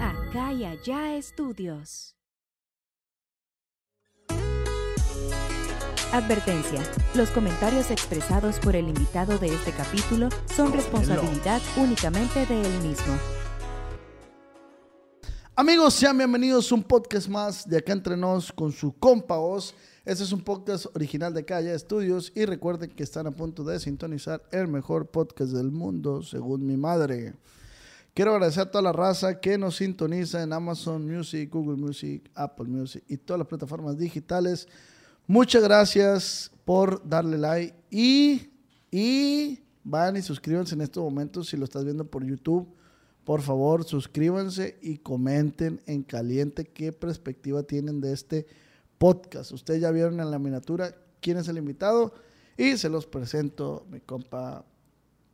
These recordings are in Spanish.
Acá y allá estudios. Advertencia. Los comentarios expresados por el invitado de este capítulo son responsabilidad únicamente de él mismo. Amigos, sean bienvenidos a un podcast más de Acá Entre Nos con su compa Oz. Este es un podcast original de Calle Estudios y recuerden que están a punto de sintonizar el mejor podcast del mundo, según mi madre. Quiero agradecer a toda la raza que nos sintoniza en Amazon Music, Google Music, Apple Music y todas las plataformas digitales. Muchas gracias por darle like y, y van y suscríbanse en estos momentos si lo estás viendo por YouTube. Por favor, suscríbanse y comenten en caliente qué perspectiva tienen de este podcast. Ustedes ya vieron en la miniatura quién es el invitado y se los presento, mi compa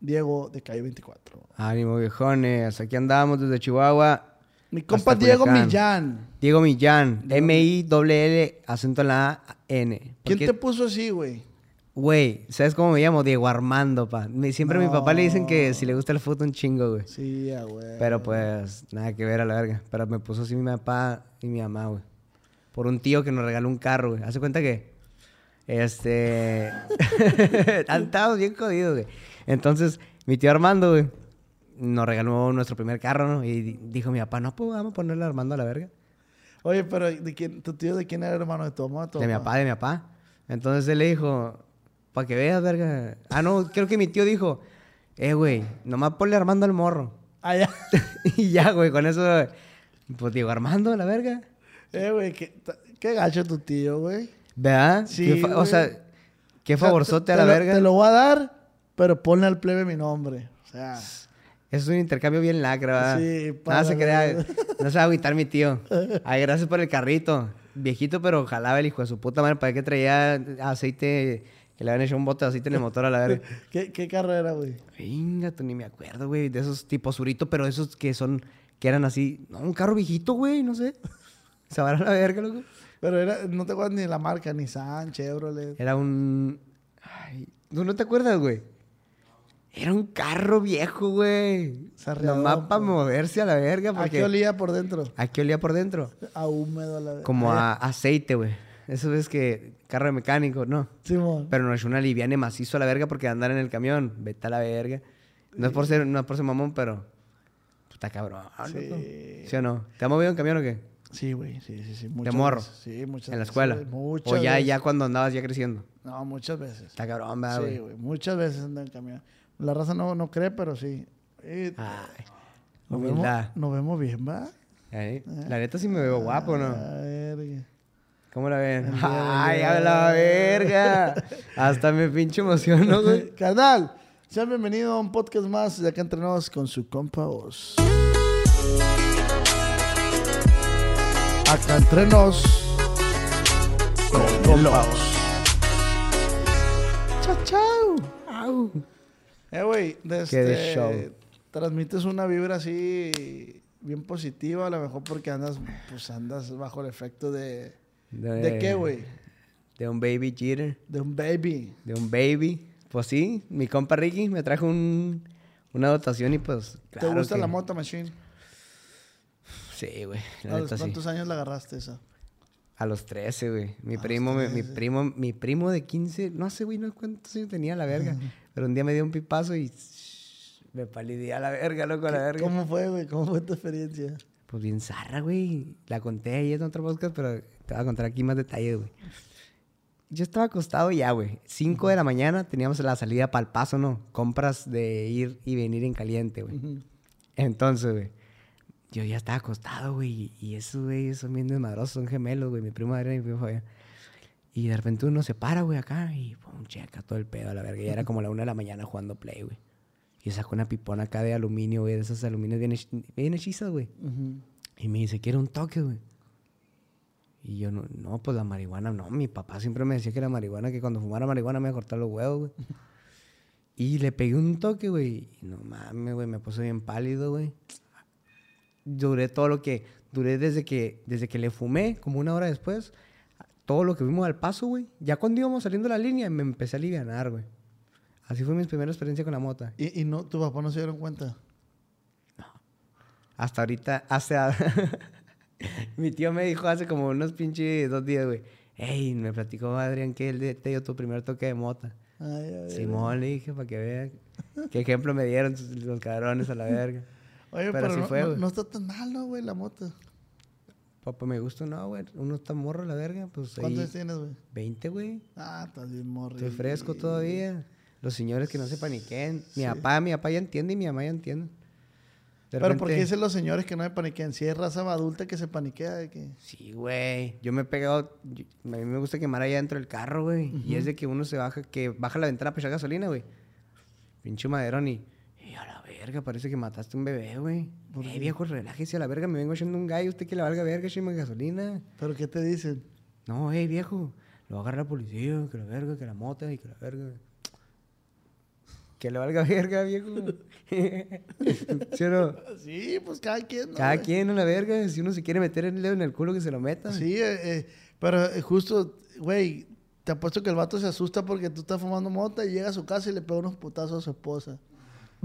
Diego de Calle 24. Ánimo, viejones. Aquí andamos desde Chihuahua. Mi compa Diego Culiacán. Millán. Diego Millán. M-I-L-L, acento en la A, N. ¿Quién te puso así, güey? Güey, ¿sabes cómo me llamo? Diego Armando, pa. Siempre a mi papá le dicen que si le gusta el fútbol un chingo, güey. Sí, güey. Pero pues, nada que ver a la verga. Pero me puso así mi papá y mi mamá, güey. Por un tío que nos regaló un carro, güey. Hace cuenta que. Este. Estábamos bien jodidos, güey. Entonces, mi tío Armando, güey, nos regaló nuestro primer carro, ¿no? Y di- dijo mi papá, no, pues vamos a ponerle a Armando a la verga. Oye, pero ¿de quién, ¿tu tío de quién era hermano de tu mamá? De mi papá, de mi papá. Entonces él le dijo, para que veas, verga. Ah, no, creo que mi tío dijo, eh, güey, nomás ponle Armando al morro. Ah, ya. y ya, güey, con eso, pues digo, Armando a la verga. Eh, güey, qué, qué gacho tu tío, güey. ¿Verdad? Sí, Qué o sea, qué O sea, favorzote te- a la te lo- verga. Te lo voy a dar, pero ponle al plebe mi nombre. O sea, Es un intercambio bien lacra, ¿verdad? Sí, Nada se para- crea. No se va a agüitar mi tío. Ay, gracias por el carrito. Viejito, pero jalaba el hijo de su puta madre. ¿Para qué traía aceite? Que le habían hecho un bote de aceite en el motor a la verga. ¿qué, qué carrera, güey? Venga, tú ni me acuerdo, güey. De esos tipos surito, pero esos que son... Que eran así... No, un carro viejito, güey. No sé. Se va a la verga, loco. Pero era, no te acuerdas ni la marca, Nissan, Chevrolet. Era un... Ay, ¿tú no te acuerdas, güey? Era un carro viejo, güey. Nomás para pues. moverse a la verga. ¿A Porque... qué olía por dentro? ¿A qué olía por dentro? A húmedo, a la Como Ay, a aceite, güey. Eso es que... Carro de mecánico, no. Simón. Pero no es una liviane macizo a la verga porque andar en el camión. Vete a la verga. No es por ser, no es por ser mamón, pero... Está cabrón, Sí. ¿Sí o no? ¿Te has movido en camión o qué? Sí, güey, sí, sí, sí. ¿De morro? veces. Sí, muchas ¿En la veces, escuela? güey, Muchas ¿O ya, veces. ya cuando andabas ya creciendo? No, muchas veces. Está cabrón, ¿verdad, Sí, güey? güey. Muchas veces ando en camión. La raza no, no cree, pero sí. Eh, Ay, nos, vemos, nos vemos bien, ¿va? Ahí. La neta sí me veo guapo, ¿no? A ver. ¿Cómo la ven? ¡Ay, a la verga! Hasta me pinche emociono, güey. Carnal, sean bienvenidos a un podcast más de acá entre nos con su compa Oz. Acá entre nos con Oz. Chao, chao. Au. Eh, güey, de Qué de este, show. transmites una vibra así bien positiva, a lo mejor porque andas, pues andas bajo el efecto de... ¿De qué, güey? De un baby cheater. De un baby. De un baby. Pues sí, mi compa Ricky me trajo un, una dotación y pues. ¿Te gusta que- la moto machine? Sí, güey. La ¿A los neta sí. cuántos años la agarraste esa? A los 13, güey. Mi primo, mi 13. primo, mi primo de 15, no sé, güey, no cuántos años tenía la verga. Pero un día me dio un pipazo y me palidé a la verga, loco, a la verga. ¿Cómo fue, güey? ¿Cómo fue tu experiencia? Pues bien zarra, güey. La conté ahí en otro podcast, pero te voy a contar aquí más detalles, güey. Yo estaba acostado ya, güey. 5 de la mañana teníamos la salida para el paso, ¿no? Compras de ir y venir en caliente, güey. Entonces, güey, yo ya estaba acostado, güey. Y esos, güey, son bien desmadrosos, son gemelos, güey. Mi primo era y mi primo Fabián. Y de repente uno se para, güey, acá y pum, checa todo el pedo a la verga. Y era como la una de la mañana jugando play, güey. Y sacó una pipona acá de aluminio, güey, de esas aluminios bien, hech- bien hechizas, güey. Y me dice, quiero un toque, güey. Y yo, no, no, pues la marihuana, no. Mi papá siempre me decía que la marihuana, que cuando fumara marihuana me iba a cortar los huevos, güey. Y le pegué un toque, güey. Y no mames, güey, me puse bien pálido, güey. Duré todo lo que, duré desde que, desde que le fumé, como una hora después, todo lo que vimos al paso, güey. Ya cuando íbamos saliendo de la línea, me empecé a alivianar, güey. Así fue mi primera experiencia con la mota. ¿Y, y no, tu papá no se dieron cuenta? Hasta ahorita, hace... mi tío me dijo hace como unos pinches dos días, güey. Ey, me platicó Adrián que él te dio tu primer toque de mota. Ay, ay, Simón, le dije, para que vean. ¿Qué ejemplo me dieron los cabrones a la verga? Oye, Pero pero, sí no, fue, no- está tan mal, ¿no, güey, la moto? Papá, me gusta, no, güey. Uno está morro la verga, pues. ¿Cuántos tienes, güey? 20, güey. Ah, estás bien morri. Estoy fresco todavía. Los señores que no se paniquen. Mi papá, mi papá ya entiende y mi mamá ya entiende. De Pero ¿por qué repente- dicen los señores que no me paniquean? Si es raza adulta que se paniquea, de que... Sí, güey. Yo me he pegado. yo- a mí me gusta quemar allá dentro del carro, güey. Y es de que uno se baja, que baja la ventana para echar gasolina, güey. Pinche maderón y. Verga, parece que mataste un bebé, güey. Eh, viejo, relájese a la verga. Me vengo echando un gallo. Usted que le valga verga, écheme gasolina. ¿Pero qué te dicen? No, eh, viejo. Lo va a agarrar la policía, que la verga, que la mota y que la verga. Que le valga verga, viejo. ¿Sí o no? Sí, pues cada quien, ¿no, Cada quien a la verga. Si uno se quiere meter el dedo en el culo, que se lo meta. Sí, eh, eh, pero eh, justo, güey, te apuesto que el vato se asusta porque tú estás fumando mota y llega a su casa y le pega unos putazos a su esposa.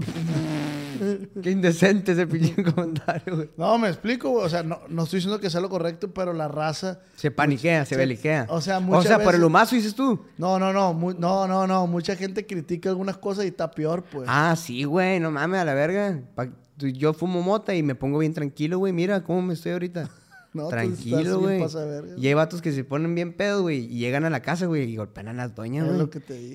Qué indecente ese pinche comentario, güey. No, me explico, güey. O sea, no, no estoy diciendo que sea lo correcto, pero la raza... Se paniquea, se se- beliquea. o sea, O muchas sea, por el humazo dices tú. No, no, no, mu- no, no, no. Mucha gente critica algunas cosas y está peor, pues. Ah, sí, güey, no mames, a la verga. Pa- Yo fumo mota y me pongo bien tranquilo, güey. Mira cómo me estoy ahorita. No, tranquilo, güey. Y hay vatos que se ponen bien pedos, güey. Y llegan a la casa, güey, y golpean a las doñas, güey.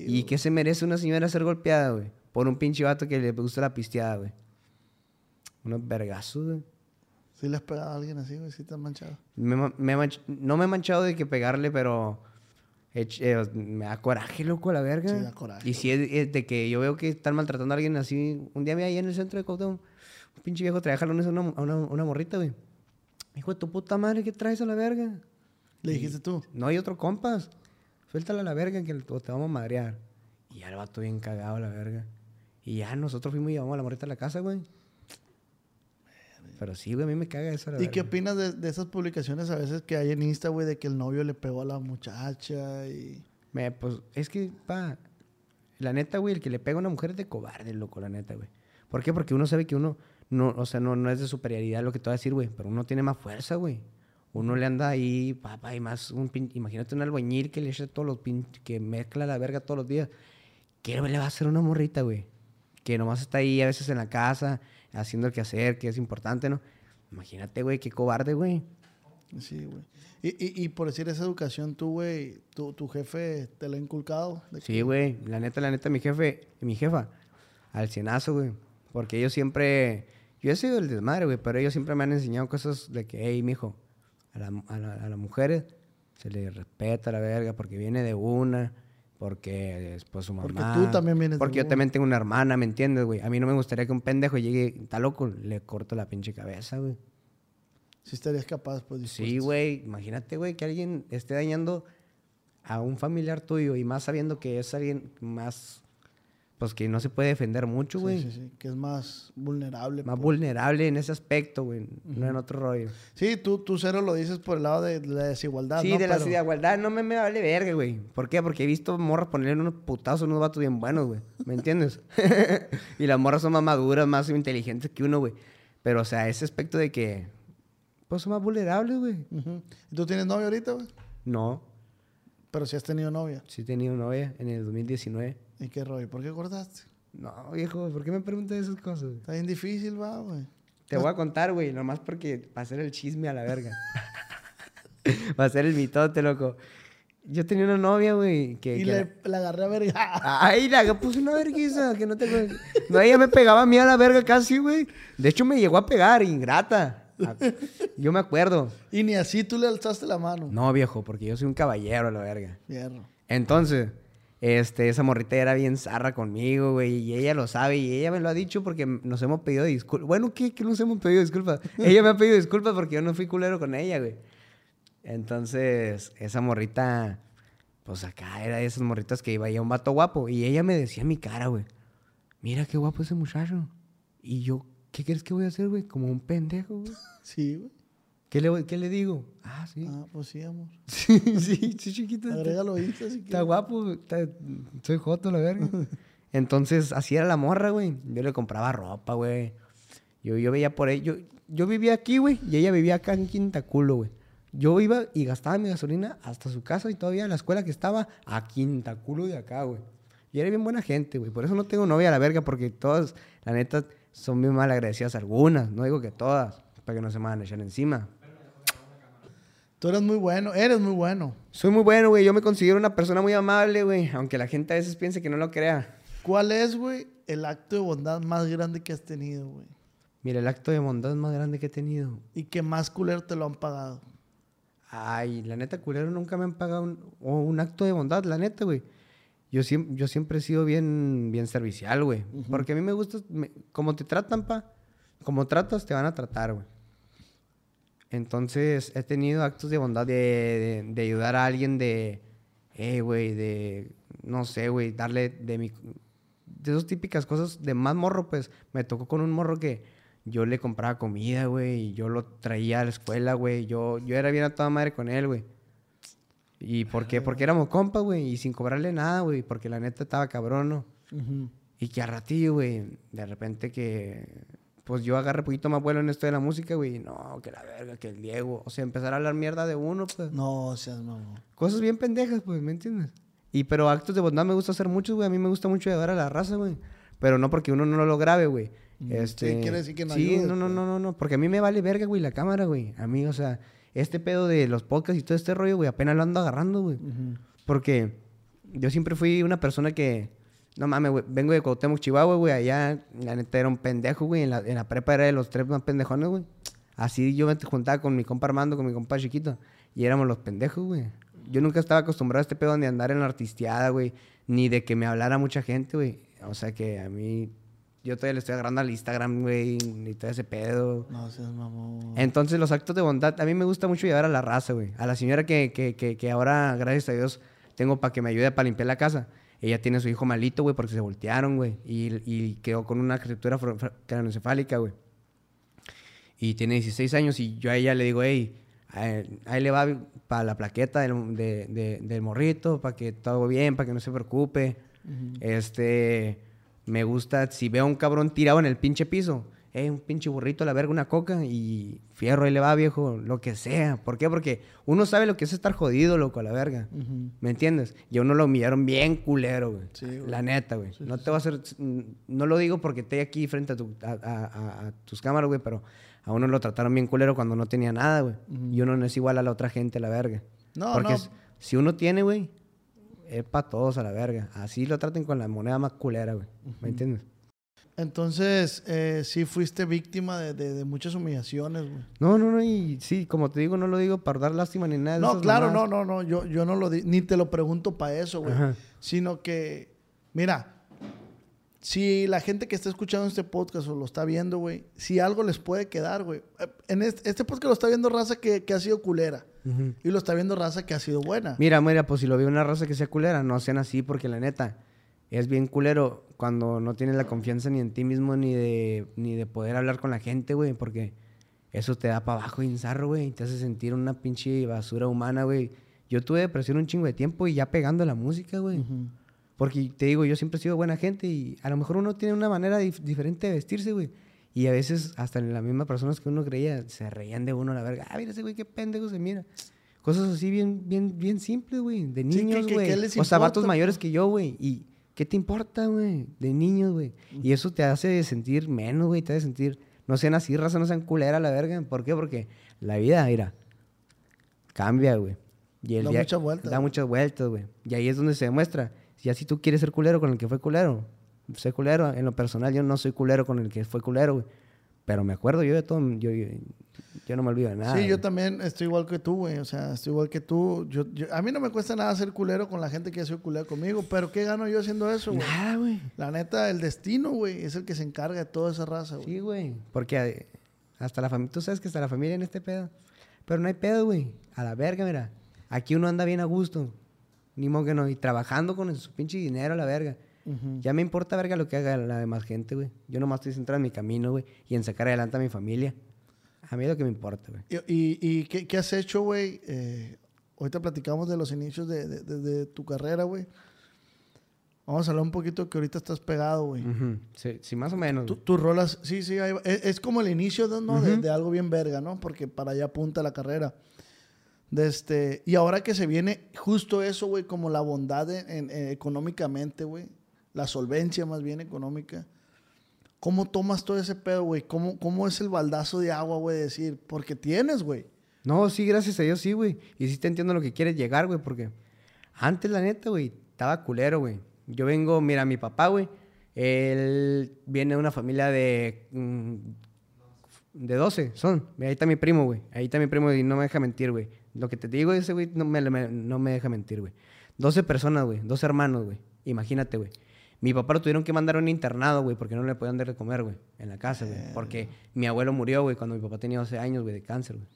¿Y qué se merece una señora ser golpeada, güey? Por un pinche vato que le gusta la pisteada, güey. Unos vergazos, güey. ¿Sí le has pegado a alguien así, güey? ¿Sí te has manchado? Me ma- me he manch- no me he manchado de que pegarle, pero eh, me da coraje, loco, a la verga. Sí, da coraje. Y si es, es de que yo veo que están maltratando a alguien así. Un día vi ahí en el centro de Cuauhtémoc, un pinche viejo traía jalones a una, a una, morrita, güey. Hijo de tu puta madre, ¿qué traes a la verga? ¿Le dijiste tú? No hay otro compas. Suéltala a la verga que te vamos a madrear. Y ya el vato bien cagado a la verga. Y ya nosotros fuimos y llevamos a la morrita a la casa, güey. Pero sí, güey, a mí me caga eso. la ¿Y qué opinas de, de esas publicaciones a veces que hay en Insta, güey, de que el novio le pegó a la muchacha y... Me, pues, es que, pa, la neta, güey, el que le pega a una mujer es de cobarde, loco, la neta, güey. ¿Por qué? Porque uno sabe que uno, no, o sea, no, no es de superioridad lo que te voy a decir, güey, pero uno tiene más fuerza, güey. Uno le anda ahí, papá, y más un pin, imagínate un albañil que le echa todos los pin, que mezcla la verga todos los días. ¿Qué le va a hacer una morrita, güey? Que nomás está ahí a veces en la casa, haciendo el quehacer, que es importante, ¿no? Imagínate, güey, qué cobarde, güey. Sí, güey. Y, y, y por decir esa educación, tú, güey, tu, tu jefe te lo ha inculcado. que- Sí, güey. La neta, la neta, mi jefe, mi jefa, al cienazo, güey. Porque ellos siempre, yo he sido el desmadre, güey, pero ellos siempre me han enseñado cosas de que, hey, mijo, a, la, a, la- a las mujeres se les respeta la verga porque viene de una, porque es pues su mamá. Porque tú también vienes de Porque yo también tengo una hermana, ¿me entiendes, güey? A mí no me gustaría que un pendejo llegue, está loco, le corto la pinche cabeza, güey. Sí estarías capaz, pues, Sí, güey. Imagínate, güey, que alguien esté dañando a un familiar tuyo y más sabiendo que es alguien más, pues que no se puede defender mucho, güey. Sí, sí, sí, que es más vulnerable. Más pues. vulnerable en ese aspecto, güey. No en otro rollo. Sí, tú, tú cero lo dices por el lado de la desigualdad, sí, ¿no? de la desigualdad no me, me vale verga, güey. ¿Por qué? Porque he visto morras ponerle unos putazos unos vatos bien buenos, güey. ¿Me entiendes? y las morras son más maduras, más inteligentes que uno, güey. Pero, o sea, ese aspecto de que, pues son más vulnerables, güey. ¿Y tú tienes novia ahorita, güey? No, Pero sí has tenido novia. sí he tenido novia en el 2019. ¿Y qué rollo? ¿Por qué cortaste? No, viejo, ¿por qué me preguntas esas cosas? Está bien difícil, va, güey. Te voy a contar, güey, nomás porque va a ser el chisme a la verga. va a ser el mitote, loco. Yo tenía una novia, güey, que... Y que le, le agarré a verga. Ay, la puse una vergüenza, que no te. No, ella me pegaba a mí a la verga casi, güey. De hecho, me llegó a pegar, ingrata. Yo me acuerdo. y ni así tú le alzaste la mano. No, viejo, porque yo soy un caballero a la verga. Fierro. Entonces, este, esa morrita era bien zarra conmigo, güey, y ella lo sabe, y ella me lo ha dicho porque nos hemos pedido disculpas. Bueno, ¿qué? ¿Qué nos hemos pedido disculpas? ella me ha pedido disculpas porque yo no fui culero con ella, güey. Entonces, esa morrita, pues acá era de esas morritas que iba a un vato guapo, y ella me decía en mi cara, güey, mira qué guapo ese muchacho. Y yo, ¿qué crees que voy a hacer, güey? Como un pendejo, güey. Sí, güey. ¿Qué le, ¿Qué le digo? Ah, sí. Ah, pues sí, amor. sí, sí, sí, chiquito. está- Agrégalo ahí, si Está quieres. guapo, está- soy joto, la verga. Entonces, así era la morra, güey. Yo le compraba ropa, güey. Yo, yo veía por. Yo, yo vivía aquí, güey, y ella vivía acá en Quintaculo, güey. Yo iba y gastaba mi gasolina hasta su casa y todavía la escuela que estaba a Quintaculo de acá, güey. Y era bien buena gente, güey. Por eso no tengo novia a la verga, porque todas, la neta, son bien mal agradecidas algunas. No digo que todas, para que no se me van a echar encima. Tú eres muy bueno, eres muy bueno. Soy muy bueno, güey. Yo me considero una persona muy amable, güey. Aunque la gente a veces piense que no lo crea. ¿Cuál es, güey, el acto de bondad más grande que has tenido, güey? Mira, el acto de bondad más grande que he tenido. Y que más culero te lo han pagado. Ay, la neta, culero, nunca me han pagado un, acto de bondad, la neta, güey. Yo siempre, yo siempre he sido bien, bien servicial, güey. Porque a mí me gusta, me- como te tratan, pa, como tratas, te van a tratar, güey. Entonces, he tenido actos de bondad de, de- de ayudar a alguien de, eh, güey, de, no sé, güey, darle de mi, de esas típicas cosas de más morro, pues, me tocó con un morro que yo le compraba comida, güey, y yo lo traía a la escuela, güey, yo, yo era bien a toda madre con él, güey. ¿Y por qué? Porque éramos compas, güey, y sin cobrarle nada, güey, porque la neta estaba cabrón, ¿no? Y que a ratillo, güey, de repente que, pues yo agarré poquito más vuelo en esto de la música, güey, no, que la verga, que el Diego, o sea, empezar a hablar mierda de uno, pues. No, seas mamón. Cosas bien pendejas, pues, ¿me entiendes? Y pero actos de bondad me gusta hacer muchos, güey, a mí me gusta mucho ayudar a la raza, güey. Pero no porque uno no lo grabe, güey. Este, Sí, quiere decir que no Sí, ayudes, no, no, pues. no, no, no, porque a mí me vale verga, güey, la cámara, güey. A mí, o sea, este pedo de los podcasts y todo este rollo, güey, apenas lo ando agarrando, güey. Porque yo siempre fui una persona que, no mames, güey, vengo de Cuauhtémoc, Chihuahua, güey, allá, la neta, era un pendejo, güey, en la, en la prepa era de los tres más pendejones, güey. Así yo me juntaba con mi compa Armando, con mi compa chiquito, y éramos los pendejos, güey. Yo nunca estaba acostumbrado a este pedo de andar en la artisteada, güey, ni de que me hablara mucha gente, güey. O sea que a mí, yo todavía le estoy agarrando al Instagram, güey, y todo ese pedo. No seas mamón. Entonces, los actos de bondad, a mí me gusta mucho llevar a la raza, güey. A la señora que, que, que, que ahora, gracias a Dios, tengo para que me ayude para limpiar la casa. Ella tiene a su hijo malito, güey, porque se voltearon, güey. Y, y quedó con una criatura craneoencefálica, güey. Y tiene 16 años y yo a ella le digo, hey, ahí le va para la plaqueta del, de- de- del morrito, para que todo bien, para que no se preocupe. Este, me gusta, si veo a un cabrón tirado en el pinche piso, eh, un pinche burrito a la verga, una coca y fierro, ahí le va, viejo, lo que sea. ¿Por qué? Porque uno sabe lo que es estar jodido, loco, a la verga. ¿Me entiendes? Y a uno lo humillaron bien culero, güey. Sí, güey. La neta, güey. no te va a hacer... No lo digo porque esté aquí frente a, tu- a- a- a- a tus cámaras, güey, pero a uno lo trataron bien culero cuando no tenía nada, güey. Y uno no es igual a la otra gente, a la verga. No, porque no. s- si uno tiene, güey, es para todos a la verga. Así lo traten con la moneda más culera, güey. ¿Me entiendes? Entonces, eh, sí fuiste víctima de, de- de muchas humillaciones, güey. No, no, no, y sí, como te digo, no lo digo para dar lástima ni nada. de No, claro, no, no, no. Yo, yo no lo di, ni te lo pregunto para eso, güey. Ajá. Sino que, mira, si la gente que está escuchando este podcast o lo está viendo, güey, si algo les puede quedar, güey. eh, En este, este podcast lo está viendo raza que, que ha sido culera. Y lo está viendo raza que ha sido buena. Mira, mira, pues si lo veo una raza que sea culera, no sean así, porque la neta, es bien culero cuando no tienes la confianza ni en ti mismo ni de, ni de poder hablar con la gente, güey, porque eso te da para abajo y enzarro, güey, te hace sentir una pinche basura humana, güey. Yo tuve depresión un chingo de tiempo y ya pegando la música, güey. Porque te digo, yo siempre he sido buena gente y a lo mejor uno tiene una manera dif- diferente de vestirse, güey. Y a veces hasta en las mismas personas que uno creía se reían de uno a la verga. Ah, mira ese güey, qué pendejo se mira. Cosas así bien, bien, bien simples, güey. De Sí, niños, güey. ¿qué les o sea, vatos mayores que yo, güey. Y ¿qué te importa, güey? De niños, güey. Y eso te hace sentir menos, güey. Te hace sentir... No sean así, raza, no sean culera la verga. ¿Por qué? Porque la vida, mira, cambia, güey. Y el Da día- muchas vueltas, Da güey. muchas vueltas, güey. Y ahí es donde se demuestra. Si así tú quieres ser culero con el que fue culero, sé culero. En lo personal, yo no soy culero con el que fue culero, güey. Pero me acuerdo yo de todo. Yo, yo, yo no me olvido de nada. sí, yo también estoy igual que tú, güey. O sea, estoy igual que tú. Yo, yo- a mí no me cuesta nada ser culero con la gente que ha sido culera conmigo. Pero ¿qué gano yo haciendo eso, güey? Nada, güey. La neta, el destino, güey, es el que se encarga de toda esa raza, güey. Sí, güey. Porque eh, hasta la familia, tú sabes que hasta la familia en este pedo. Pero no hay pedo, güey. A la verga, mira. Aquí uno anda bien a gusto. Ni modo que no. Y trabajando con su pinche dinero a la verga. Ya me importa verga lo que haga la demás gente, güey. Yo nomás estoy centrado en mi camino, güey. Y en sacar adelante a mi familia. A mí es lo que me importa, güey. ¿Y, y, y qué, qué has hecho, güey? Eh, ahorita platicamos de los inicios de, de- de- de tu carrera, güey. Vamos a hablar un poquito que ahorita estás pegado, güey. Ujú. sí, sí, más o menos. Tu-. Tus rolas, sí, sí, ahí va. es, es como el inicio de, ¿no? de, Ujú. de algo bien verga, ¿no? Porque para allá apunta la carrera. De este, y ahora que se viene justo eso, güey, como la bondad en- en- eh, económicamente, güey, la solvencia más bien económica. ¿Cómo tomas todo ese pedo, güey? ¿Cómo, ¿Cómo es el baldazo de agua, güey? Decir, porque tienes, güey. No, sí, gracias a Dios, sí, güey. Y sí te entiendo lo que quieres llegar, güey, porque antes, la neta, güey, estaba culero, güey. Yo vengo, mira, mi papá, güey, él viene de una familia de. mm, de 12, son. Ahí está mi primo, güey. Ahí está mi primo y no me deja mentir, güey. Lo que te digo, ese güey no me, no me deja mentir, güey. 12 personas, güey. 12 hermanos, güey. Imagínate, güey. Mi papá lo tuvieron que mandar a un internado, güey, porque no le podían dar de comer, güey, en la casa, güey. Porque mi abuelo murió, güey, cuando mi papá tenía 12 años, güey, de cáncer, güey.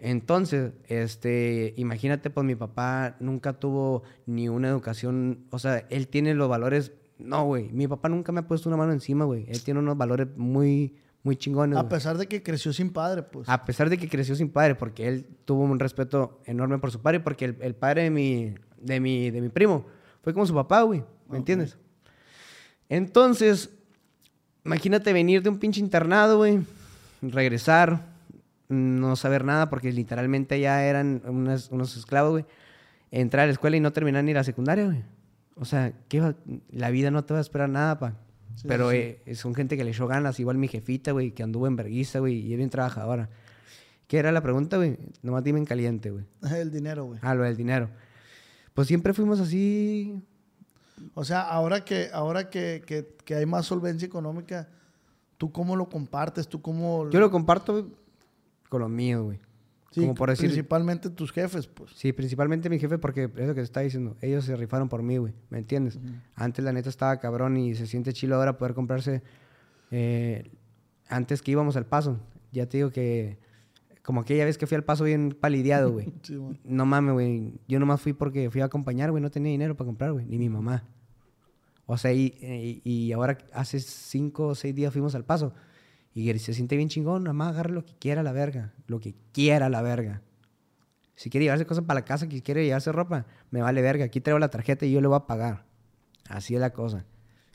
Entonces, este, imagínate, pues mi papá nunca tuvo ni una educación, o sea, él tiene los valores, no, güey, mi papá nunca me ha puesto una mano encima, güey, él tiene unos valores muy, muy chingones, A pesar de que creció sin padre, pues. A pesar de que creció sin padre, porque él tuvo un respeto enorme por su padre, porque el, el padre de mi, de, mi, de mi primo fue como su papá, güey, ¿me entiendes? Entonces, imagínate venir de un pinche internado, güey, regresar, no saber nada, porque literalmente ya eran unas- unos esclavos, güey, entrar a la escuela y no terminar ni la secundaria, güey. O sea, ¿qué la vida no te va a esperar nada, pa. Sí, Pero sí. eh, son gente que le echó ganas, igual mi jefita, güey, que anduvo en verguiza, güey, y es bien trabajadora. ¿Qué era la pregunta, güey? Nomás dime en caliente, güey. El dinero, güey. Ah, lo del dinero. Pues siempre fuimos así. O sea, ahora que, ahora que, que- que hay más solvencia económica, ¿tú cómo lo compartes? ¿Tú cómo...? Yo lo comparto con los míos, güey. Sí, como por decir- Principalmente tus jefes, pues. Sí, principalmente mi jefe, porque es lo que te está diciendo. Ellos se rifaron por mí, güey. ¿Me entiendes? Antes la neta estaba cabrón y se siente chilo ahora poder comprarse. eh, antes que íbamos al paso. Ya te digo que. Como aquella vez que fui al paso bien palideado, güey. Sí, güey. No mames, güey. Yo nomás fui porque fui a acompañar, güey. No tenía dinero para comprar, güey. Ni mi mamá. O sea, y, y- y ahora hace cinco o seis días fuimos al paso. Y se siente bien chingón. Nomás agarre lo que quiera la verga. Lo que quiera la verga. Si quiere llevarse cosas para la casa, que quiere llevarse ropa, me vale verga. Aquí traigo la tarjeta y yo le voy a pagar. Así es la cosa.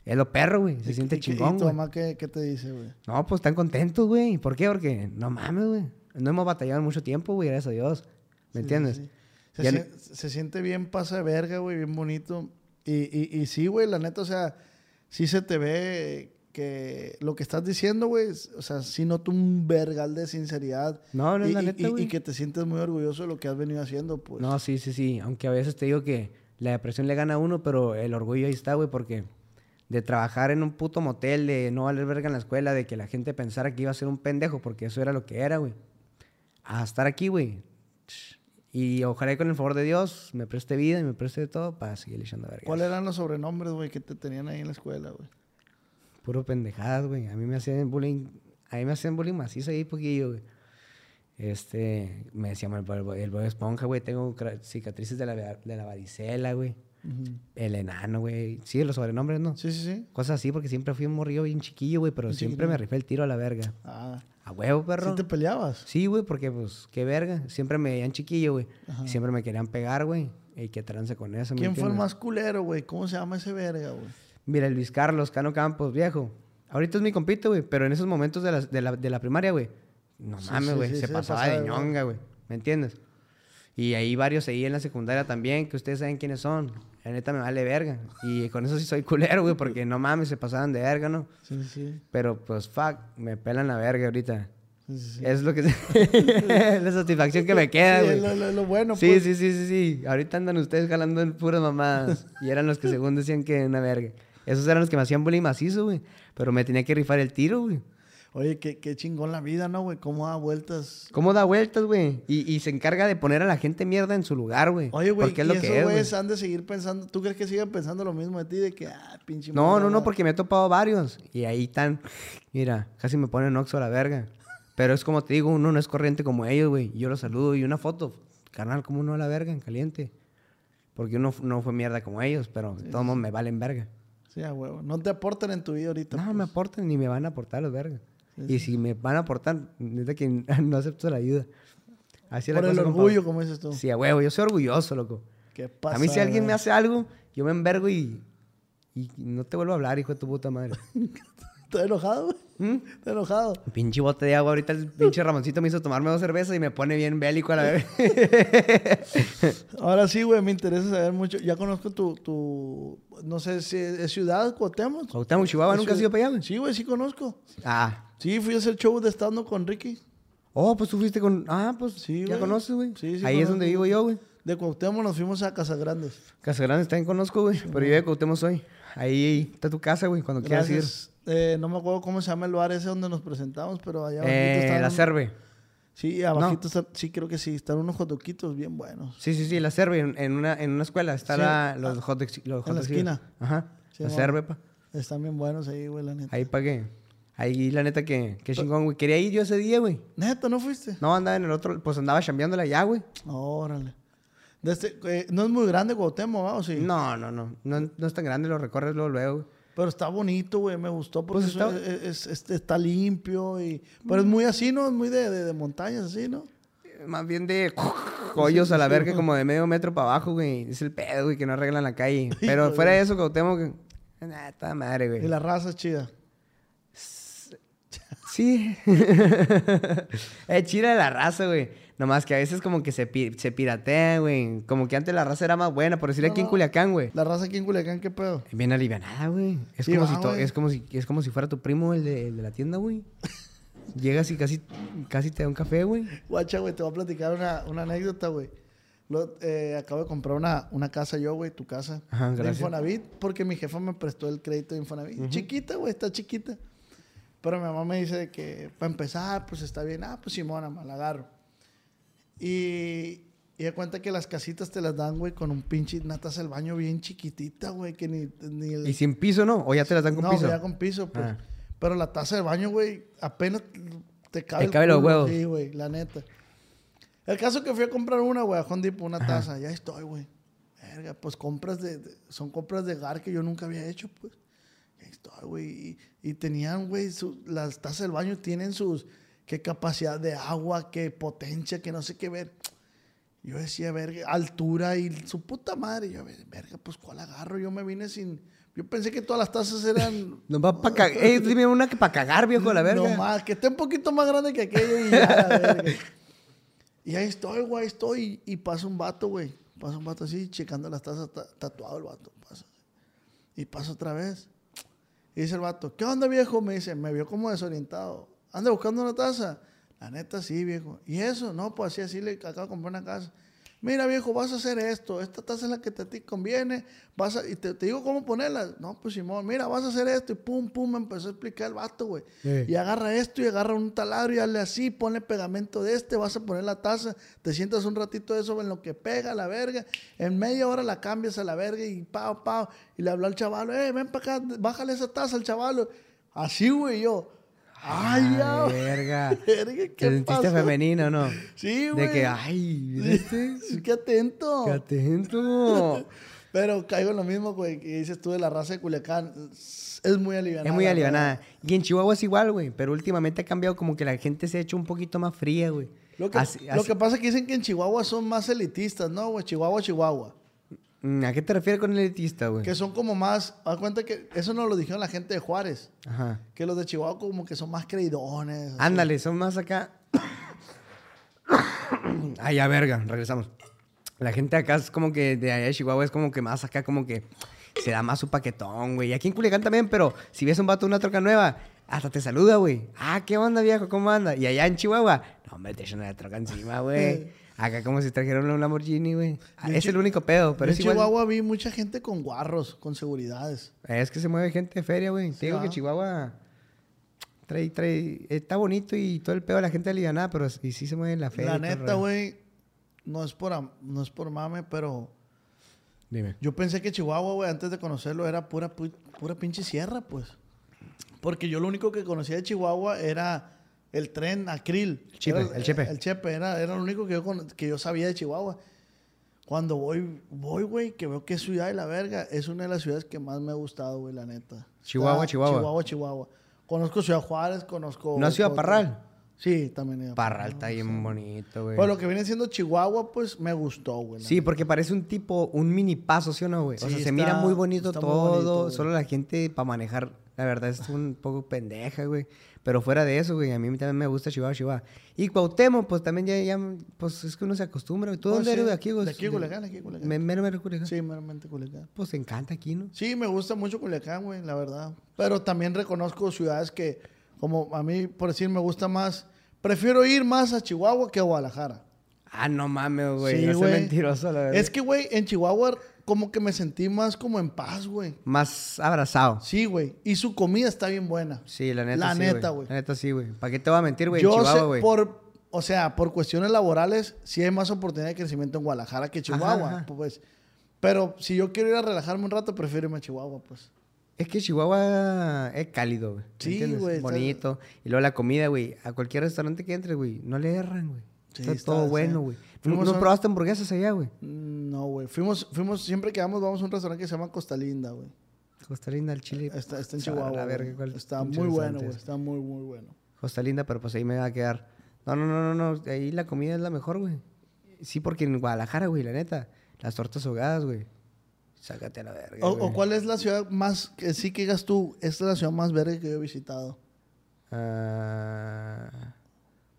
Es lo perro, güey. Se ¿Y- siente y- ¿Y chingón, tu güey. mamá qué, qué te dice, güey? No, pues están contentos, güey. ¿Por qué? Porque no mames, güey. No hemos batallado en mucho tiempo, güey, gracias a Dios. ¿Me Sí, entiendes? sí. Se, sien- se siente bien pasa de verga, güey, bien bonito. Y, y, y sí, güey, la neta, o sea, sí se te ve que lo que estás diciendo, güey, o sea, sí noto un vergal de sinceridad. No, no y, la neta, y- y que te sientes muy orgulloso de lo que has venido haciendo, pues. No, sí, sí, sí. Aunque a veces te digo que la depresión le gana a uno, pero el orgullo ahí está, güey, porque de trabajar en un puto motel, de no valer verga en la escuela, de que la gente pensara que iba a ser un pendejo, porque eso era lo que era, güey. A estar aquí, güey. Y ojalá y con el favor de Dios me preste vida y me preste de todo para seguir echando verga. ¿Cuáles eran los sobrenombres, güey, que te tenían ahí en la escuela, güey? Puro pendejadas, güey. A mí me hacían bullying, a mí me hacían bullying macizo ahí poquillo, güey. Este, me decían el, Bob- el Bob esponja, güey. Tengo cicatrices de la, de la varicela, güey. El enano, güey. Sí, los sobrenombres, ¿no? Sí, sí, sí. Cosas así, porque siempre fui un morrillo bien chiquillo, güey, pero siempre me rifé el tiro a la verga. Ah, A huevo, ¿sí perro. te peleabas? Sí, güey, porque pues, qué verga. Siempre me veían chiquillo, güey. Siempre me querían pegar, güey. Y qué trance con eso, ¿me ¿Quién fue el más culero, güey? ¿Cómo se llama ese verga, güey? Mira, Luis Carlos, Cano Campos, viejo. Ahorita es mi compito, güey, pero en esos momentos de la, de la, de la primaria, güey, no Sí, mames, sí, güey, sí, se se pasaba de ñonga, güey, ¿me entiendes? Y ahí varios ahí en la secundaria también, que ustedes saben quiénes son. La neta me vale verga. Y con eso sí soy culero, güey, porque no mames, se pasaban de verga, ¿no? Sí, sí. Pero pues, fuck, me pelan la verga ahorita. sí, sí, sí. Es lo que... la satisfacción que me queda, Sí, güey. lo, lo- lo bueno, Sí, pues. sí, sí, sí, sí. Ahorita andan ustedes jalando en puras mamadas. y eran los que según decían que una verga. Esos eran los que me hacían bullying macizo, güey. Pero me tenía que rifar el tiro, güey. Oye, qué, qué chingón la vida, ¿no, güey? ¿Cómo da vueltas? ¿Cómo da vueltas, güey? Y, y se encarga de poner a la gente mierda en su lugar, güey. Oye, güey, Porque y es lo esos que es, güey. güeyes han de seguir pensando... ¿Tú crees que sigan pensando lo mismo de ti? De que, ah, pinche... No, madre, no, no, porque me he topado varios. Y ahí están. Mira, casi me ponen oxo a la verga. Pero es como te digo, uno no es corriente como ellos, güey. Yo los saludo y una foto. Carnal, como uno a la verga en caliente. Porque uno no fue mierda como ellos, pero todos modos me valen verga. Sí, a huevo. No te aportan en tu vida ahorita. No, pues. me aportan ni me van a aportar los vergas. Sí, y si me van a aportar, neta que no acepto la ayuda. Así la Por el cosa, orgullo, como dices tú. Sí, a huevo, yo soy orgulloso, loco. ¿Qué pasa? A mí si alguien me hace algo yo me envergo y, y no te vuelvo a hablar, hijo de tu puta madre. ¿Estás enojado, güey? ¿Mm? ¿Estás enojado? Pinche bote de agua, ahorita el pinche Ramoncito me hizo tomarme dos cervezas y me pone bien bélico a la vez. Ahora sí, güey, me interesa saber mucho. Ya conozco tu, tu no sé si es ciudad, Cuauhtémoc. Cuauhtémoc, Chihuahua, ¿Es ¿nunca has ido para allá, güey? Sí, güey, sí conozco. Ah. Sí, fui a hacer show de estando con Ricky. Oh, pues tú fuiste con... Ah, pues Sí, ya conoces, güey. Sí, sí Ahí es donde vivo yo, güey. De Cuauhtémoc nos fuimos a Casagrandes. Casa Grande también conozco, güey. Pero yo de Cuauhtémoc soy. Ahí está tu casa, güey, cuando quieras ir. Eh, no me acuerdo cómo se llama el lugar ese donde nos presentamos, pero allá Eh, están la Cerve. Sí, abajito están- sí, creo que sí, están unos jotoquitos bien buenos. Sí, sí, sí, la Cerve. En, en una, en una escuela está Sí. la, los hot dogs- los En la hot esquina. Ajá. Sí, la. Cerve, pa. Están bien buenos ahí, güey, la neta. Ahí pagué. Ahí, la neta, que, que chingón, güey. Quería ir yo ese día, güey. Neta, ¿no fuiste? No, andaba en el otro... Pues andaba chambeándola allá, güey. Órale. Este, eh, no es muy grande Cuauhtémoc, ¿va? ¿O sí? No, no, no, no. No es tan grande, lo recorres luego, luego, güey. Pero está bonito, güey, me gustó porque Pues está- es- es- es- está limpio y... Pero es muy así, ¿no? Es muy de, de, de montañas, así, ¿no? Más bien de hoyos a la verga, como de medio metro para abajo, güey. Es el pedo, güey, que no arreglan la calle. Pero fuera de- eso, Cuauhtémoc. Nah, está madre, Y güey. la raza es chida. Sí. es chida la raza, güey. Nomás que a veces como que se, pi- se piratea, güey. Como que antes la raza era más buena, por decir aquí en. Culiacán, güey. La raza aquí en Culiacán, ¿qué pedo? Bien alivianada, güey. Es, Sí, como va, si güey. es, como si, es como si fuera tu primo, el de, el de la tienda, güey. Llegas y casi, casi te da un café, güey. Guacha, güey, te voy a platicar una, una anécdota, güey. Lo- eh, acabo de comprar una, una casa yo, güey, tu casa. Ajá, De gracias. Infonavit, porque mi jefa me prestó el crédito de Infonavit. Chiquita, güey, está chiquita. Pero mi mamá me dice que, para empezar, pues está bien. Ah, pues Simona, me la agarro. Y, y de cuenta que las casitas te las dan, güey, con un pinche, una taza del baño bien chiquitita, güey, que ni, ni el... ¿Y sin piso, no? ¿O ya te las dan con no, piso? ya con piso, pues. Ah. Pero la taza del baño, güey, apenas te cabe Te cabe los huevos. Sí, güey, la neta. El caso que fui a comprar una, güey, a Home Depot, una taza. Ya estoy, güey. Verga, pues compras de, de- Son compras de GAR que yo nunca había hecho, pues. Estoy, güey. Y, y tenían, güey, las tazas del baño tienen sus... Qué capacidad de agua, qué potencia, que no sé qué ver. Yo decía, verga, altura y su puta madre. Yo, verga, pues ¿cuál agarro? Yo me vine sin... Yo pensé que todas las tazas eran... No va para cagar. Eh, dime una que para cagar, viejo, la verga. No más, que esté un poquito más grande que aquello y ya, la verga. Y ahí estoy, güey, ahí estoy. Y, y pasa un vato, güey. Pasa un vato así, checando las tazas, ta- tatuado el vato. Pasa. Y pasa otra vez. Y dice el vato, ¿qué onda, viejo? Me dice, me vio como desorientado. ¿Anda buscando una taza? La neta, sí, viejo. ¿Y eso? No, pues así, así le acabo de comprar una casa. Mira, viejo, vas a hacer esto. Esta taza es la que te, a ti conviene. Vas a, y te, te digo cómo ponerla. No, pues Simón, mira, vas a hacer esto. Y pum, pum, me empezó a explicar el vato, güey. Sí. Y agarra esto y agarra un taladro y hazle así, ponle pegamento de este, vas a poner la taza, te sientas un ratito de eso en lo que pega la verga. En media hora la cambias a la verga y pao, pao. Y le habló al chaval, eh, ven para acá, bájale esa taza al chaval. Así, güey, yo. Ay, ya. Ah, verga. Verga, ¿Te ¿qué sentiste pasó? femenino, no? Sí, güey. De que, ay, ¿viste? Sí, qué atento. Qué atento. Pero caigo en lo mismo, güey, que dices tú de la raza de Culiacán. Es muy alivianada. Es muy alivianada. Y en Chihuahua es igual, güey. Pero últimamente ha cambiado como que la gente se ha hecho un poquito más fría, güey. Lo que, Así- lo así- que pasa es que dicen que en Chihuahua son más elitistas, ¿no, güey? Chihuahua, Chihuahua. Mm, ¿A qué te refieres con elitista, güey? Que son como más. Haz cuenta que eso no lo dijeron la gente de Juárez. Ajá. Que los de Chihuahua como que son más creidones. Ándale, son más acá. Ay, ya, verga, regresamos. La gente acá es como que de allá de Chihuahua es como que más acá, como que se da más su paquetón, güey. Y aquí en Culiacán también, pero si ves un vato de una troca nueva, hasta te saluda, güey. Ah, ¿qué onda, viejo? ¿Cómo anda? Y allá en Chihuahua, no, me te echan una troca encima, güey. Acá como si trajeron un Lamborghini, güey. Ah, Es el único pedo, pero es en igual. Chihuahua vi mucha gente con guarros, con seguridades. Es que se mueve gente de feria, güey. Sí, Te digo que Chihuahua trae, trae, está bonito y todo el pedo de la gente alivianada, pero y sí se mueve en la feria. la neta, güey, no es por no es por mame, pero Dime. yo pensé que Chihuahua, güey, antes de conocerlo era pura pu- pura pinche sierra, pues. Porque yo lo único que conocía de Chihuahua era el tren Acril. El Chepe, Era- el Chepe. El Chepe, era, era lo único que yo, con- que yo sabía de Chihuahua. Cuando voy, voy, güey, que veo que es ciudad de la verga, es una de las ciudades que más me ha gustado, güey, la neta. Chihuahua, Está- Chihuahua. Chihuahua, Chihuahua. Conozco Ciudad Juárez, conozco... ¿No con- Parral? Sí, también Parral está bien bonito, güey. Pues lo que viene siendo Chihuahua, pues me gustó, güey. Sí, porque parece un tipo, un mini paso, ¿sí o no, güey? o sea, se mira muy bonito muy todo. bonito, solo la gente para manejar, la verdad, es un poco pendeja, güey. Pero fuera de eso, güey, a mí también me gusta Chihuahua, Chihuahua. Y Cuauhtémoc, pues también ya, ya, pues es que uno se acostumbra. ¿Tú Oh, dónde sí, eres de aquí, güey? de aquí, Culiacán, aquí, Culiacán. Me- Mero, mero, Culiacán. Sí, meramente Culiacán. Pues encanta aquí, ¿no? Sí, me gusta mucho Culiacán, güey, la verdad. Pero también reconozco ciudades que, como a mí, por decir, me gusta más. Prefiero ir más a Chihuahua que a Guadalajara. Ah, no mames, güey. Sí, no mentiroso, la verdad. Es que, güey, en Chihuahua como que me sentí más como en paz, güey. Más abrazado. Sí, güey. Y su comida está bien buena. Sí, la neta La sí, neta, güey. La neta sí, güey. ¿Para qué te voy a mentir, güey? Yo Chihuahua, sé, güey. por, o sea, por cuestiones laborales, sí hay más oportunidad de crecimiento en Guadalajara que Chihuahua, Ajá, ajá. pues. Pero si yo quiero ir a relajarme un rato, prefiero irme a Chihuahua, pues. Es que Chihuahua es cálido, güey. ¿me Sí, güey, está- Bonito. Y luego la comida, güey. A cualquier restaurante que entres, güey, no le erran, güey. Sí, está, todo bueno, güey. ¿No, Fuimos no a- probaste hamburguesas allá, güey? Mm, No, güey. Fuimos, fuimos, siempre que vamos, vamos a un restaurante que se llama Costa Linda, güey. Costa Linda, el chile. Está, está en Chihuahua. la verga cuál Está muy bueno, güey. es. Está muy, muy bueno. Costa Linda, pero pues ahí me va a quedar. No, no, no, no, no. Ahí la comida es la mejor, güey. Sí, porque en Guadalajara, güey, la neta. Las tortas ahogadas, güey. Sácate a la verga. O, güey. o cuál es la ciudad más, que sí que digas tú, esta es la ciudad más verde que yo he visitado? Ah,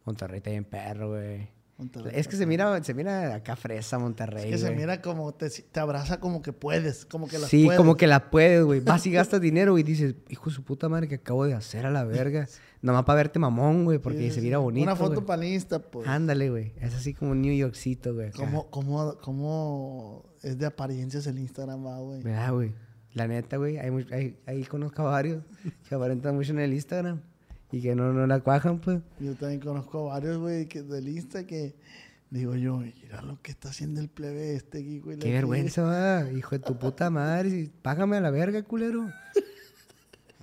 Monterrey está bien perro, güey. Monterrey. Es que se mira, se mira acá fresa Monterrey, Es que se güey. mira como te, te abraza como que puedes, como que las Sí, puedes. como que la puedes, güey. Vas y gastas dinero y dices, hijo de su puta madre, que acabo de hacer a la verga. Nomás para verte mamón, güey, porque Sí, se sí, mira sí. bonito. Una foto panista, pues. Ándale, güey. Es así como New Yorkcito, güey. ¿Cómo, cómo, cómo es de apariencias el Instagram, va, güey? ¿Verdad, güey? La neta, güey. Hay, mu- hay, ahí conozco a varios que aparentan mucho en el Instagram y que no, no la cuajan, pues. Yo también conozco a varios, güey, que del Insta que digo yo, mira lo que está haciendo el plebe este aquí, güey. Qué vergüenza, va. Hijo de tu puta madre. Págame a la verga, culero.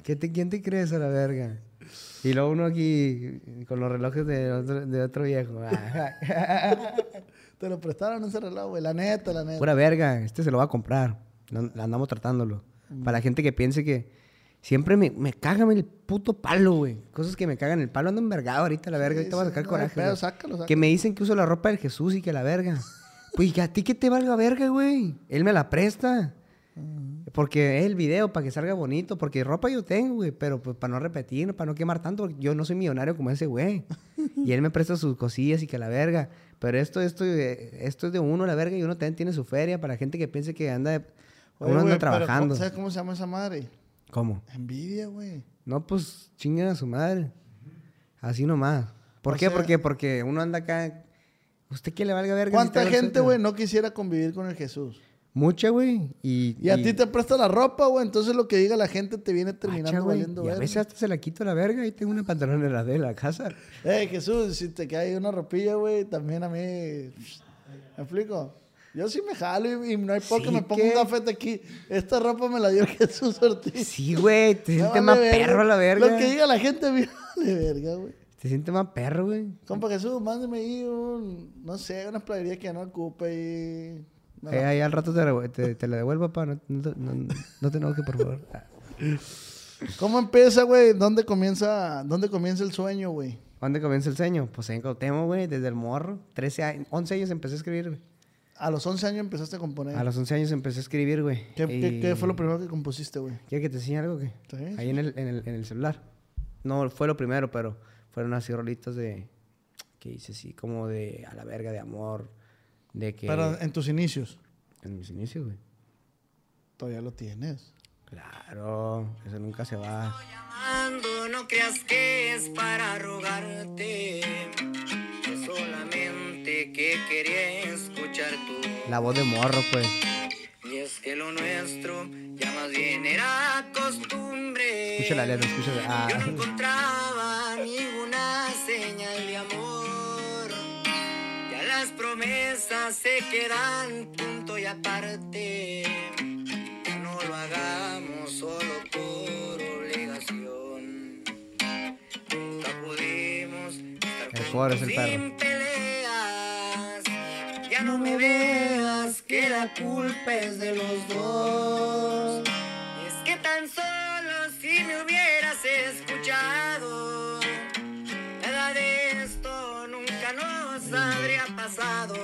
¿Qué te, ¿Quién te crees a la verga? Y luego uno aquí con los relojes de otro, de otro viejo. Te lo prestaron ese reloj, güey. La neta, la neta. Pura verga, este se lo va a comprar. Andamos tratándolo. Para la gente que piense que siempre me, me cagan el puto palo, güey. Cosas que me cagan el palo. Ando envergado ahorita, la verga. ahorita voy a sí, sacar no coraje. sácalo, sácalo. Que me dicen que uso la ropa del Jesús y que la verga. Pues ¿y a ti que te valga verga, güey. Él me la presta. Porque es el video para que salga bonito. Porque ropa yo tengo, güey. Pero pues para no repetir, para no quemar tanto. Yo no soy millonario como ese güey. y él me presta sus cosillas y que la verga. Pero esto, esto, eh, esto es de uno, la verga. Y uno también tiene su feria para gente que piense que anda, Oye, uno anda pero trabajando. ¿Sabes cómo se llama esa madre? ¿Cómo? Envidia, güey. No, pues chinguen a su madre. Así nomás. ¿Por O qué? sea- Porque, porque uno anda acá. ¿Usted qué le valga verga? ¿Cuánta gente, güey, no quisiera convivir con el Jesús? Mucha, güey. Y, Y a ti te presta la ropa, güey. Entonces lo que diga la gente te viene terminando valiendo Y a veces hasta se la quito la verga y tengo una pantalón en la de la casa. Eh, Jesús, si te cae una ropilla, güey, también a mí. ¿Me explico? Yo sí me jalo y, y no hay por qué Sí, me pongo ¿qué? un gafete aquí. Esta ropa me la dio Jesús Ortiz. Sí, güey. Te sientes vale más verga. perro la verga. Lo que diga la gente, me vale verga, güey. Te sientes más perro, güey. Compa Jesús, mándeme ahí un, no sé, una playería que ya no ocupe y... me la- Ahí, al rato te, la- te, te la devuelvo, pa. No, no, te- no, no te enojes, por favor. ¿Cómo empieza, güey? ¿Dónde comienza, dónde comienza el sueño, güey? ¿Dónde comienza el sueño? Pues en Cautemo, güey. Desde el morro. 13 años, 11 años empecé a escribir, güey. A los 11 años empezaste a componer. A los 11 años empecé a escribir, güey. ¿Qué, qué- Y- qué fue lo primero que compusiste, güey? ¿Quieres que te enseñe algo? Sí, Ahí en el, en, el, en el celular. No, fue lo primero, pero fueron así rolitos de... Que hice así, como de a la verga, de amor. De que... Pero en tus inicios. En mis inicios, güey. Todavía lo tienes. Claro, eso nunca se va. llamando, no creas que es para rogarte. Es solamente que quería escuchar tu. La voz de morro, pues. Y es que lo nuestro ya más bien era costumbre. Escucha la letra, escucha. Ah. Yo no encontraba ninguna señal de amor. Ya las promesas se quedan punto y aparte. Ya no lo hagamos solo por obligación. Nunca pudimos estar El es el peleas. Ya no me veas que la culpa es de los dos. Y es que tan solo si me hubieras escuchado, nada de habría pasado.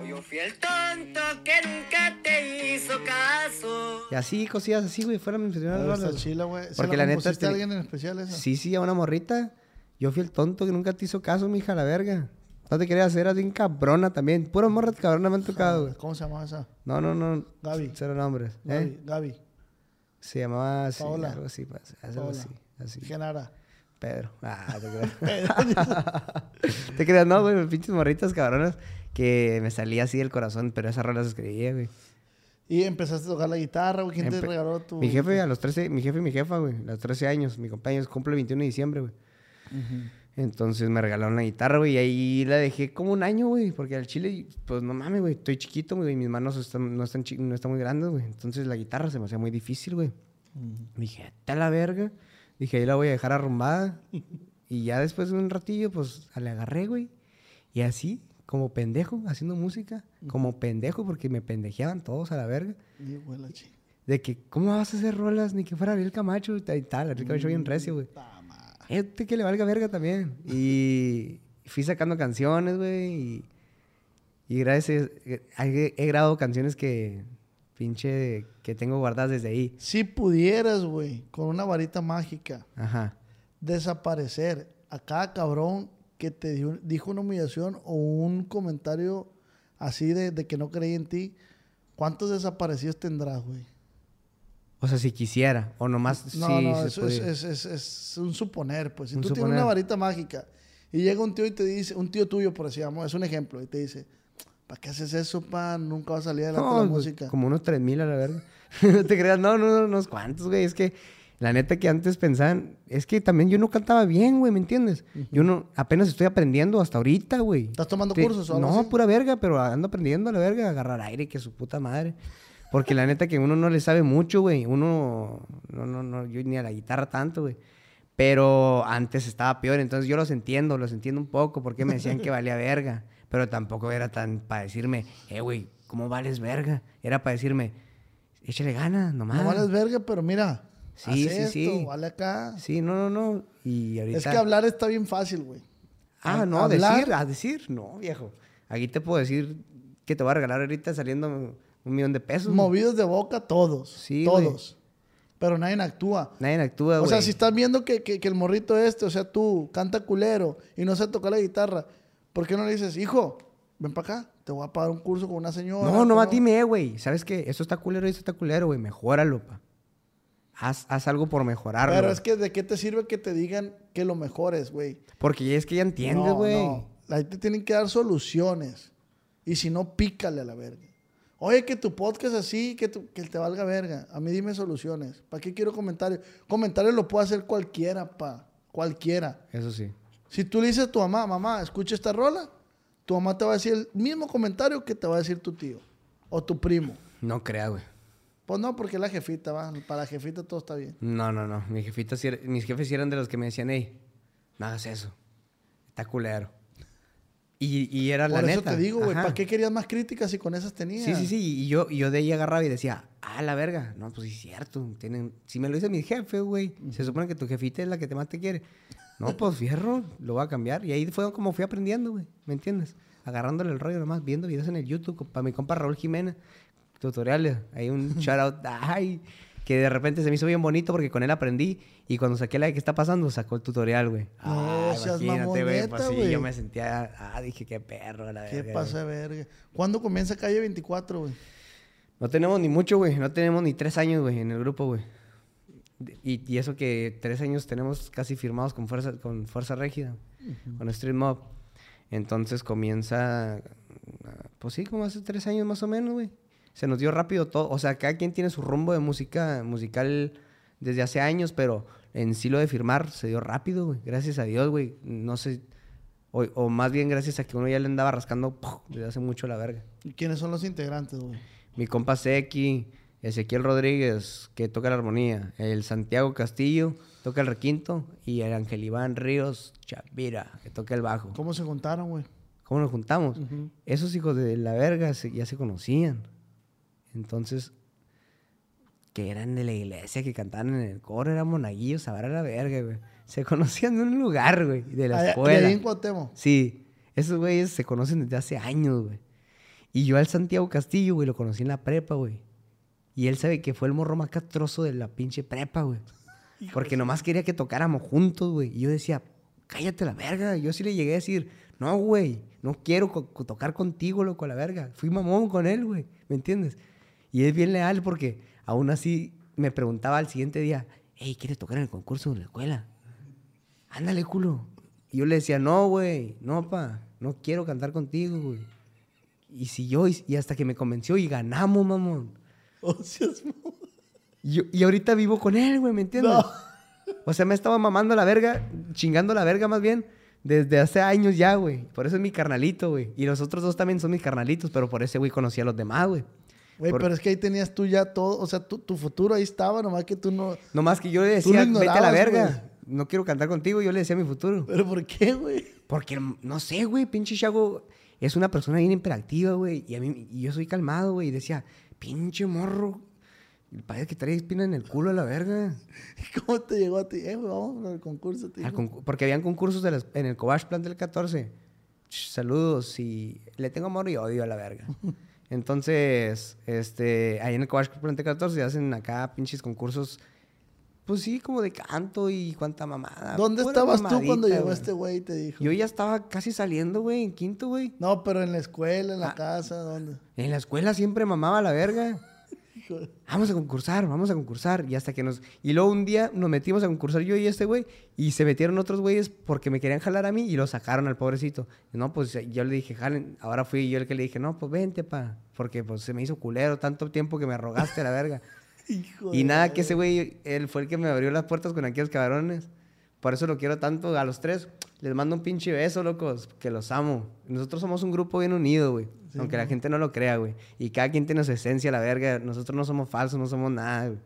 O yo fui el tonto que nunca te hizo caso. Y así, cosillas así, güey, fueron mis primeras chila, güey. ¿Se Porque la la neta te- alguien en especial esa? Sí, sí, a una morrita. Yo fui el tonto que nunca te hizo caso, mija, la verga. No te quería hacer así cabrona también. Puras morras cabronas me han tocado, güey. ¿Cómo se llamaba esa? No, no, no. Gaby. Cero nombres. ¿eh? Gaby. Gaby. Se llamaba así, Paola. algo así, pues, algo así, así. Genara. Pedro. Ah, te creas. te creas, no, güey, pinches morritas cabronas que me salía así del corazón, pero esas rolas escribía, güey. Y empezaste a tocar la guitarra, güey. ¿Quién te regaló tu...? Mi jefe a los 13, mi jefe y mi jefa, güey, a los 13 años, mi compañero cumple el 21 de diciembre, güey. Entonces me regalaron la guitarra, güey, y ahí la dejé como un año, güey, porque al chile, pues no mames, güey, estoy chiquito, güey, y mis manos están, no, están chi- no están muy grandes, güey. Entonces la guitarra se me hacía muy difícil, güey. Dije, está la verga. Dije, ahí la voy a dejar arrumbada. y ya después de un ratillo, pues le agarré, güey. Y así, como pendejo, haciendo música, como pendejo, porque me pendejeaban todos a la verga. Y, la De que, ¿cómo vas a hacer rolas? Ni que fuera Ariel Camacho y tal, y tal. Ariel Camacho bien recio, güey. Este que le valga verga también. Y fui sacando canciones, güey. Y, y gracias, he, he grabado canciones que, pinche, que tengo guardadas desde ahí. Si pudieras, güey, con una varita mágica, Ajá. desaparecer a cada cabrón que te dio- dijo una humillación o un comentario así de, de que no creía en ti, ¿cuántos desaparecidos tendrás, güey? O sea, si quisiera. O nomás No, sí no, se eso es, pudiera. es- es- es un suponer, pues. Si Un tú tienes suponer. una varita mágica y llega un tío y te dice, un tío tuyo, por así llamo, es un ejemplo, y te dice, ¿para qué haces eso, pa? Nunca va a salir adelante No, la pues, música. Como unos 3000 a la verga. no te creas, no, no, no, unos cuantos, güey. Es que la neta que antes pensaban, es que también yo no cantaba bien, güey, ¿me entiendes? Yo no, apenas estoy aprendiendo hasta ahorita, güey. ¿Estás tomando Te- cursos o algo No, así? pura verga, pero ando aprendiendo a la verga, a agarrar aire, que su puta madre. Porque la neta que uno no le sabe mucho, güey. Uno, no, no, no, yo ni a la guitarra tanto, güey. Pero antes estaba peor, entonces yo los entiendo, los entiendo un poco, porque me decían que valía verga. Pero tampoco era tan para decirme, eh, güey, ¿cómo vales verga? Era para decirme, échale ganas, nomás. No vales verga, pero mira, Sí, haz sí, esto, sí. vale acá. Sí, no, no, no. Y ahorita... Es que hablar está bien fácil, güey. Ah, no, hablar- decir, a decir, no, viejo. Aquí te puedo decir que te voy a regalar ahorita saliendo un millón de pesos. Movidos de boca todos. Sí, todos. Pero nadie actúa. Nadie actúa, güey. O sea, si estás viendo que, que- que el morrito este, o sea, tú, canta culero y no sabe tocar la guitarra, ¿por qué no le dices, hijo, ven para acá, te voy a pagar un curso con una señora? No, no, ¿cómo? dime, güey. ¿Sabes qué? Eso está culero y eso está culero, güey. Mejóralo, pa. Haz, haz algo por mejorarlo. Pero es que, ¿de qué te sirve que te digan que lo mejor es, güey? Porque es que ya entiendes, No, güey. no. La gente tiene que dar soluciones. Y si no, pícale a la verga. Oye, que tu podcast así, que, tu- que te valga verga. A mí dime soluciones. ¿Para qué quiero comentarios? Comentarios lo puede hacer cualquiera, pa. Cualquiera. Eso sí. Si tú le dices a tu mamá, mamá, escucha esta rola, tu mamá te va a decir el mismo comentario que te va a decir tu tío o tu primo. No crea, güey. Pues no, porque es la jefita, va. Para la jefita todo está bien. No, no, no. Mi jefita mis jefes eran de los que me decían, hey, no hagas eso. Está culero. Y, y era la Por eso neta. te digo, güey. ¿para qué querías más críticas si con esas tenías? Sí, sí, sí. Y yo, yo de ahí agarraba y decía, ah, la verga. No, pues sí es cierto. Tienen... Si me lo dice mi jefe, güey. Se supone que tu jefita es la que te más te quiere. No, pues fierro, lo voy a cambiar. Y ahí fue como fui aprendiendo, güey. ¿Me entiendes? Agarrándole el rollo nomás, viendo videos en el YouTube. Para mi compa Raúl Jiménez. Tutoriales. Hay un shout out. Ay, que de repente se me hizo bien bonito porque con él aprendí. Y cuando saqué la de qué está pasando, sacó el tutorial, güey. No Ah, seas imagínate, güey. Pues sí, yo me sentía. Ah, dije, qué perro, la ¿Qué verga, pasa, güey. verga? ¿Cuándo comienza Calle 24, güey? No tenemos ni mucho, güey. No tenemos ni tres años, güey, en el grupo, güey. Y, y eso que tres años tenemos casi firmados con Fuerza, con fuerza Régida, con Street Mob. Entonces comienza, pues sí, como hace tres años más o menos, güey. Se nos dio rápido todo. O sea, cada quien tiene su rumbo de música musical desde hace años, pero en sí lo de firmar se dio rápido, güey. Gracias a Dios, güey. No sé, o, o más bien gracias a que uno ya le andaba rascando desde hace mucho la verga. ¿Y quiénes son los integrantes, güey? Mi compa Seki, Ezequiel Rodríguez, que toca la armonía, el Santiago Castillo, toca el requinto, y el Ángel Iván Ríos Chavira, que toca el bajo. ¿Cómo se juntaron, güey? ¿Cómo nos juntamos? Esos hijos de la verga se- ya se conocían. Entonces, que eran de la iglesia, que cantaban en el coro, eran monaguillos, a ver a la verga, güey. Se conocían de un lugar, güey, de la Allá- escuela. en Cuauhtémoc. Sí. Esos güeyes se conocen desde hace años, güey. Y yo al Santiago Castillo, güey, lo conocí en la prepa, güey. Y él sabe que fue el morro más castroso de la pinche prepa, güey. Porque nomás quería que tocáramos juntos, güey. Y yo decía, cállate la verga. Yo sí le llegué a decir, no, güey, no quiero co- tocar contigo, loco, a la verga. Fui mamón con él, güey. ¿Me entiendes? Y es bien leal porque aún así me preguntaba al siguiente día, hey, ¿quieres tocar en el concurso de la escuela? Ándale, culo. Y yo le decía, no, güey, no, pa, no quiero cantar contigo, güey. Y siguió, y, y hasta que me convenció y ganamos, mamón. O sea, es mo- Y, yo- y ahorita vivo con él, güey, ¿me entiendes? No. O sea, me estaba mamando la verga, chingando la verga más bien, desde hace años ya, güey. Por eso es mi carnalito, güey. Y los otros dos también son mis carnalitos, pero por ese güey conocí a los demás, güey. Güey, Por- pero es que ahí tenías tú ya todo, o sea, tu, tu futuro ahí estaba, nomás que tú no... No más que yo le decía, vete a la verga. güey. No quiero cantar contigo, yo le decía mi futuro. ¿Pero por qué, güey? Porque, no sé, güey, pinche Chago es una persona bien hiperactiva, güey. Y a mí, y yo soy calmado, güey. Y decía, pinche morro. Parece que trae espina en el culo a la verga. ¿Cómo te llegó a ti? Eh, güey, vamos al concurso, concu- porque habían concursos de las- en el Cobach Plan del 14. Ch, saludos y le tengo amor y odio a la verga. Entonces, este, ahí en el Cobach Plan del 14 hacen acá pinches concursos, pues sí, como de canto y cuánta mamada. ¿Dónde pura estabas tú cuando mamadita, llegó güey. este güey y te dijo? Yo ya estaba casi saliendo, güey, en quinto, güey. No, pero en la escuela, en la Ah. casa, ¿dónde? En la escuela siempre mamaba la verga. Vamos a concursar, vamos a concursar. Y hasta que nos. Y luego un día nos metimos a concursar yo y este güey. Y se metieron otros güeyes porque me querían jalar a mí y lo sacaron al pobrecito. Y no, pues yo le dije, jalen. Ahora fui yo el que le dije, no, pues vente, pa. Porque pues se me hizo culero tanto tiempo que me rogaste a la verga. Hijo Y nada, que ese güey, él fue el que me abrió las puertas con aquellos cabrones. Por eso lo quiero tanto a los tres. Les mando un pinche beso, locos, que los amo. Nosotros somos un grupo bien unido, güey. aunque la gente no lo crea, güey. Y cada quien tiene su esencia, la verga. Nosotros no somos falsos, no somos nada, güey.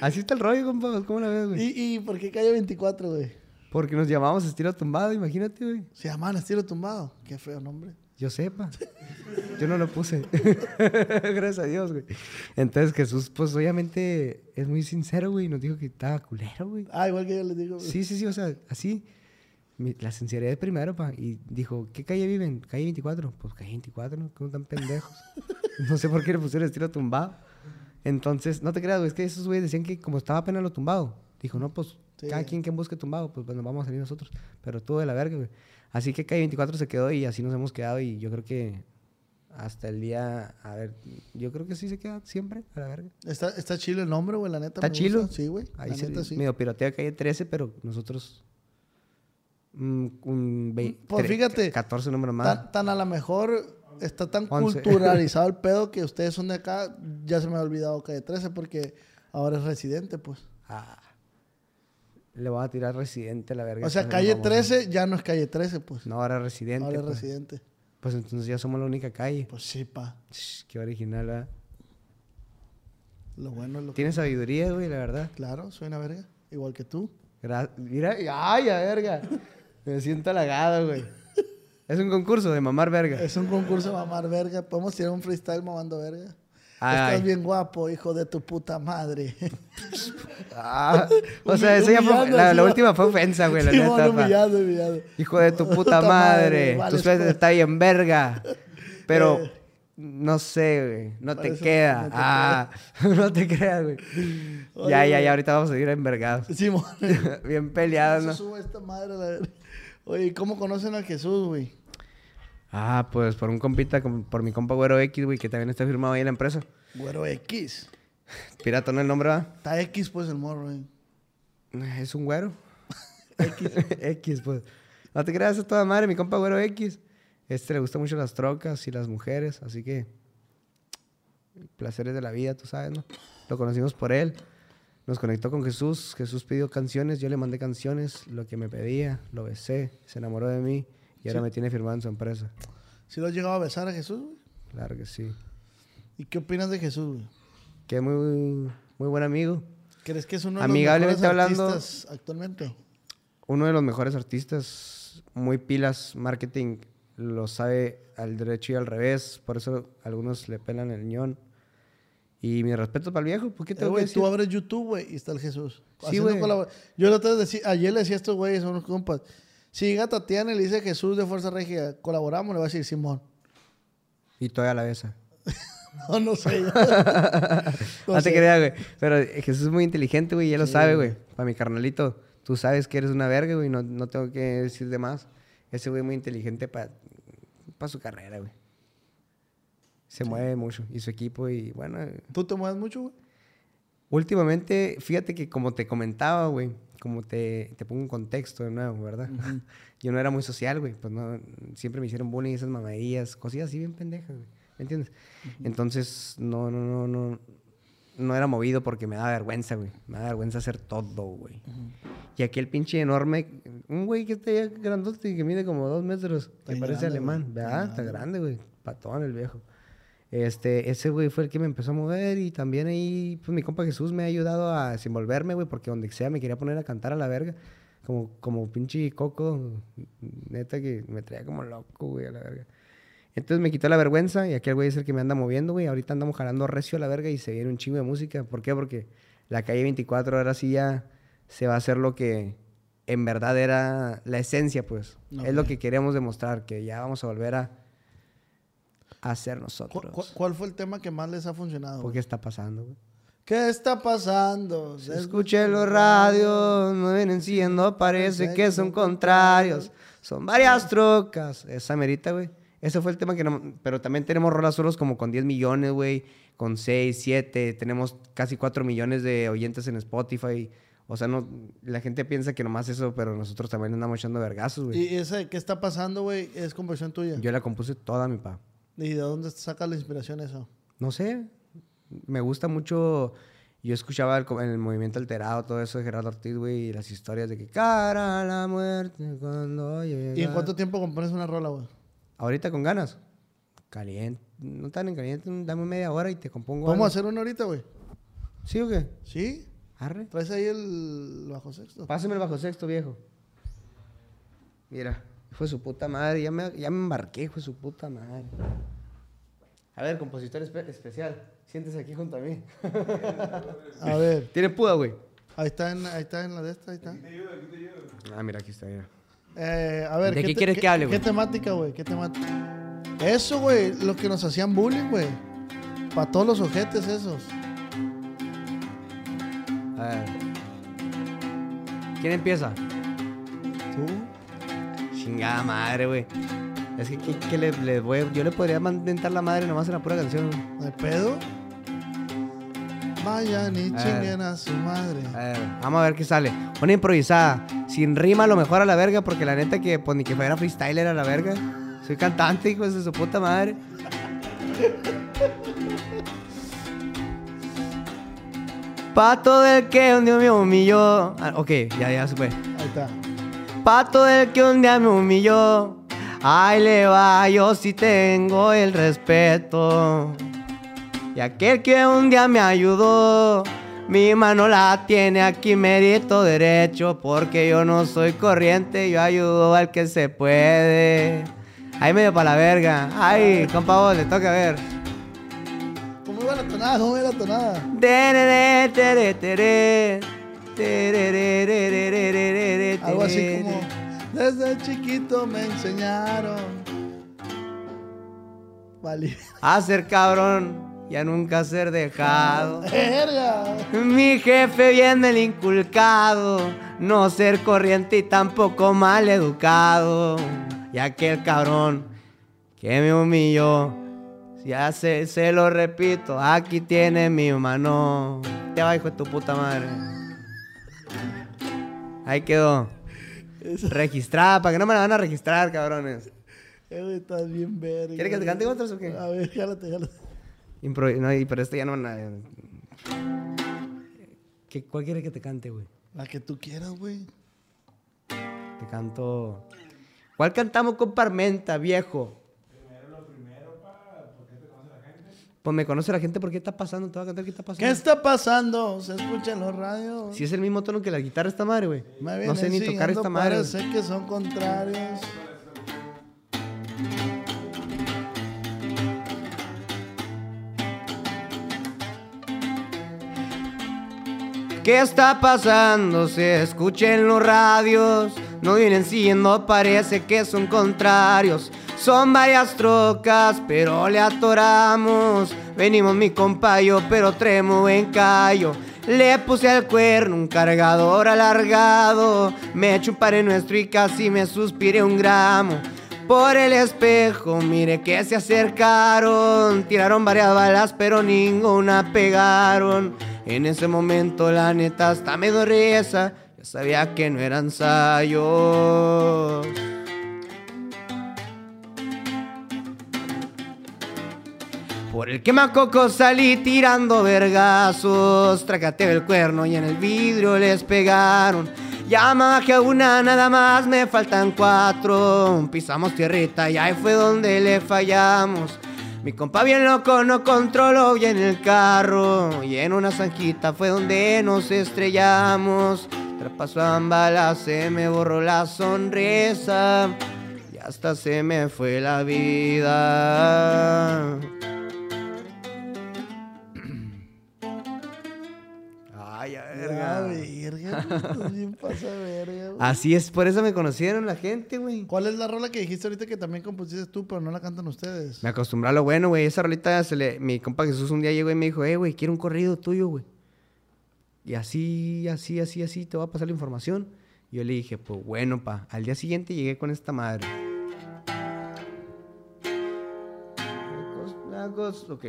Así está el rollo, compa. ¿Cómo la ves, güey? ¿Y, ¿Y por qué calle 24, güey? Porque nos llamamos estilo tumbado, imagínate, güey. Se llaman estilo tumbado. Qué feo nombre. Yo sepa. Yo no lo puse. Gracias a Dios, güey. Entonces Jesús, pues obviamente es muy sincero, güey. y Nos dijo que estaba culero, güey. Ah, igual que yo les digo. güey. Sí, sí, sí, o sea, así. la sinceridad primero, pa. Y dijo, ¿qué calle viven? Calle 24. Pues calle 24, ¿no? ¿Cómo tan pendejos? no sé por qué le pusieron estilo tumbado. Entonces, no te creas, güey, es que esos güeyes decían que como estaba apenas lo tumbado. Dijo, no, pues Sí. cada quien que busque tumbado, pues bueno, vamos a salir nosotros. Pero todo de la verga, güey. Así que calle 24 se quedó y así nos hemos quedado. Y yo creo que hasta el día, a ver, yo creo que sí se queda siempre a la verga. Está, está chilo el nombre, güey, la neta. Está chilo. Sí, güey. Ahí La se neta, sí. medio piroteo de calle 13, pero nosotros. mm, un vei- Pues tre- fíjate, 14 números más. Tan, tan a lo mejor está tan Once. culturalizado el pedo que ustedes son de acá. Ya se me ha olvidado calle 13 porque ahora es residente, pues. Ah, le voy a tirar residente a la verga. O sea, calle vamos a- 13 ya no es calle 13, pues. No, ahora residente. ahora es pues. residente. Pues entonces ya somos la única calle. Pues sí, pa. Sh, qué original, ¿verdad? Lo bueno es lo que. Tiene sabiduría, güey, la verdad. Claro, soy una verga. Igual que tú. Gra- Mira, ay, a verga. Me siento halagado, güey. Es un concurso de mamar verga. Es un concurso de mamar verga. Podemos tirar un freestyle mamando verga. Estás bien guapo, hijo de tu puta madre. Ah, o sea, eso ya fue, la, última fue ofensa, güey, la Sí, neta. humillado, humillado. Hijo de tu puta madre. Tus por- está bien verga. Pero Eh. no sé, güey. No te queda. no te ah, no te creas, güey. Oye, Ya, ya, ya. Ahorita vamos a seguir envergados. Simón. bien peleados, ¿no? sube esta madre la. Oye, ¿y ¿cómo conocen a Jesús, güey? Ah, pues por un compita, por mi compa Güero X, güey, que también está firmado ahí en la empresa. Güero X. Pirata, ¿no el nombre, va? Está X, pues, el morro, güey. Es un güero. X. X, pues. No te creas, es toda madre, mi compa Güero X. Este le gusta mucho las trocas y las mujeres, así que. Placeres de la vida, tú sabes, ¿no? Lo conocimos por él. Nos conectó con Jesús. Jesús pidió canciones, yo le mandé canciones, lo que me pedía, lo besé, se enamoró de mí y ahora Sí. me tiene firmado en su empresa. ¿Sí lo has llegado a besar a Jesús, güey? Claro que sí. ¿Y qué opinas de Jesús, güey? Que es muy, muy buen amigo. ¿Crees que es uno de los mejores hablando- artistas actualmente? Uno de los mejores artistas, muy pilas, marketing, lo sabe al derecho y al revés. Por eso algunos le pelan el ñón. Y mi respeto para el viejo, ¿por qué Eh, te decir? tú abres YouTube, güey, y está el Jesús. Sí, güey. Yo la otra vez decía, ayer le decía a estos güeyes, a unos compas, Si llega Tatiana y le dice Jesús de Fuerza Regia, colaboramos, le va a decir Simón. Y todavía la besa. No, no sé. No No te sé. creas, güey. Pero Jesús es muy inteligente, güey, y él lo sabe, güey. Para mi carnalito, tú sabes que eres una verga, güey, no, no tengo que decir de más. Ese güey es muy inteligente para su carrera, güey. Se mueve mucho. Y su equipo, y bueno. ¿Tú te mueves mucho, güey? Últimamente, fíjate que como te comentaba, güey, como te, te pongo un contexto de nuevo, ¿verdad? Yo no era muy social, güey. Pues no, siempre me hicieron bullying, esas mamadillas, cosillas así bien pendejas, güey. ¿Me entiendes? Entonces, no, no, no, no. No era movido porque me daba vergüenza, güey. Me daba vergüenza hacer todo, güey. Y aquel pinche enorme, un güey que está ya grandote y que mide como dos metros, que parece alemán. ¿verdad? Está grande, güey. Patón el viejo. Este, ese güey fue el que me empezó a mover y también ahí, pues mi compa Jesús me ha ayudado a desenvolverme, güey, porque donde sea me quería poner a cantar a la verga. Como, como pinche coco, neta que me traía como loco, güey, a la verga. Entonces me quitó la vergüenza y aquel güey es el que me anda moviendo, güey. Ahorita andamos jalando recio a la verga y se viene un chingo de música. ¿Por qué? Porque la calle 24 ahora sí ya se va a hacer lo que en verdad era la esencia, pues. Es lo que queremos demostrar, que ya vamos a volver a, ¿Cu- nosotros. cu- ¿Cuál fue el tema que más les ha funcionado? ¿Por qué está pasando, güey? ¿Qué está pasando? Se Escuché los radios, no vienen siendo, parece que son contrarios. Son varias trocas. Esa merita, güey. Ese fue el tema que no... Pero también tenemos rolas solos como con 10 millones, güey. Con 6, 7. Tenemos casi 4 millones de oyentes en Spotify. O sea, no... La gente piensa que nomás eso, pero nosotros también andamos echando vergazos, güey. ¿Y ese qué está pasando, güey? Es composición tuya. Yo la compuse toda, mi pa. ¿Y de dónde saca la inspiración eso? No sé. Me gusta mucho. Yo escuchaba el, el movimiento alterado, todo eso de Gerardo Ortiz, güey, y las historias de que cara a la muerte cuando llega. ¿Y en cuánto tiempo compones una rola, güey? Ahorita con ganas. Caliente. No tan en caliente, dame media hora y te compongo. ¿Podemos algo. hacer una ahorita, güey? ¿Sí o qué? ¿Sí? Arre. ¿Traes ahí el bajo sexto? Pásame el bajo sexto, viejo. Mira, fue su puta madre. Ya me, ya me embarqué, fue su puta madre. A ver, compositor espe- especial. Siéntese aquí junto a mí. A ver, Tiene puda, güey. ahí está en, ahí está en la de esta, ahí está. Ah, mira, aquí está, mira. Eh, a ver, ¿De qué te- quieres que hable, ¿Qué güey? temática, güey? ¿Qué temática? Eso, güey, lo que nos hacían bullying, güey. Para todos los ojetes esos. A ver. ¿Quién empieza? Chingada madre, güey. Es que, ¿qué, qué le, le voy a- yo le podría mantentar la madre nomás en la pura canción. ¿No hay pedo? Vayan y ver. chinguen a su madre. A ver, vamos a ver qué sale. Una improvisada. Sin rima, a lo mejor a la verga, porque la neta que, pues ni que fuera freestyler a la verga. Soy cantante, hijo de su puta madre. Pato del que un día me humilló. Ah, ok, ya, ya fue. Ahí está. Pato del que un día me humilló. Ay, le va, yo sí tengo el respeto. Y aquel que un día me ayudó, mi mano la tiene aquí mérito derecho, porque yo no soy corriente, yo ayudo al que se puede. Ahí medio para la verga. Ay, compa, vos, le toca ver. ¿Cómo iba la tonada? ¿Cómo iba la tonada? Tereré, tere, tere. Algo así como, desde chiquito me enseñaron. Vale. A ser cabrón y a nunca ser dejado. Mi jefe bien me lo inculcado, no ser corriente y tampoco mal educado. Y aquel cabrón que me humilló, ya se, se lo repito, aquí tiene mi mano. Te va, hijo de tu puta madre. Ahí quedó. Registrada, para que no me la van a registrar, cabrones. Eh, güey, estás bien verga. ¿Quieres que te cante otras o qué? A ver, jálate, jálate. Impro- no, y- pero este ya no... na- ¿Qué, ¿Cuál quieres que te cante, güey? La que tú quieras, güey. Te canto... ¿Cuál cantamos con Parmenta, viejo? Pues me conoce la gente, ¿por qué está pasando? Te voy a cantar qué está pasando. ¿Qué está pasando? Se escucha en los radios. Si es el mismo tono que la guitarra esta madre, güey. No sé ni tocar esta madre. para Sé que son contrarios. ¿Qué está pasando? Se escucha en los radios. No vienen siguiendo, parece que son contrarios. Son varias trocas, pero le atoramos. Venimos mi compayo, pero tremo en callo. Le puse al cuerno un cargador alargado. Me pare nuestro y casi me suspiré un gramo. Por el espejo, mire que se acercaron. Tiraron varias balas, pero ninguna pegaron. En ese momento, la neta, hasta me risa. Ya sabía que no eran ensayos. Por el quemacoco salí tirando vergazos. Tracateo el cuerno y en el vidrio les pegaron. Ya bajé a una, nada más me faltan cuatro. Pisamos tierrita y ahí fue donde le fallamos. Mi compa bien loco no controló bien el carro. Y en una zanjita fue donde nos estrellamos. Traspasaban balas, se me borró la sonrisa. Y hasta se me fue la vida. Ay, a Ah, verga, bien pasa verga, güey. Así es, por eso me conocieron la gente, güey. ¿Cuál es la rola que dijiste ahorita que también compusiste tú, pero no la cantan ustedes? Me acostumbré a lo bueno, güey. Esa rolita, se le... mi compa Jesús un día llegó y me dijo, eh, güey, quiero un corrido tuyo, güey. Y así, así, así, así, te voy a pasar la información. Y yo le dije, pues bueno, pa. Al día siguiente llegué con esta madre. Ok.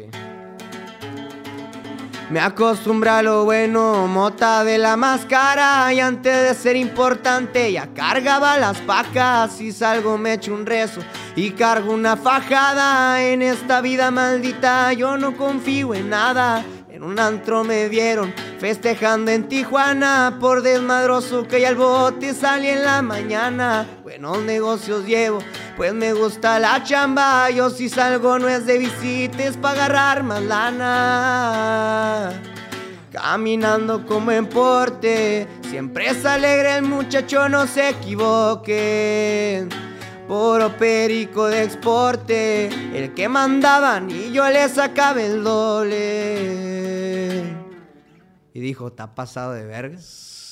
Me acostumbré a lo bueno, mota de la máscara Y antes de ser importante ya cargaba las pacas Y salgo me echo un rezo y cargo una fajada. En esta vida maldita yo no confío en nada Un antro me vieron festejando en Tijuana. Por desmadroso que ya el bote salí en la mañana. Buenos negocios llevo, pues me gusta la chamba. Yo si salgo no es de visites para agarrar más lana. Caminando como en porte, siempre es alegre el muchacho, no se equivoquen. Puro perico de exporte, el que mandaban y yo le sacaba el doble. Y dijo, ¿está pasado de verga?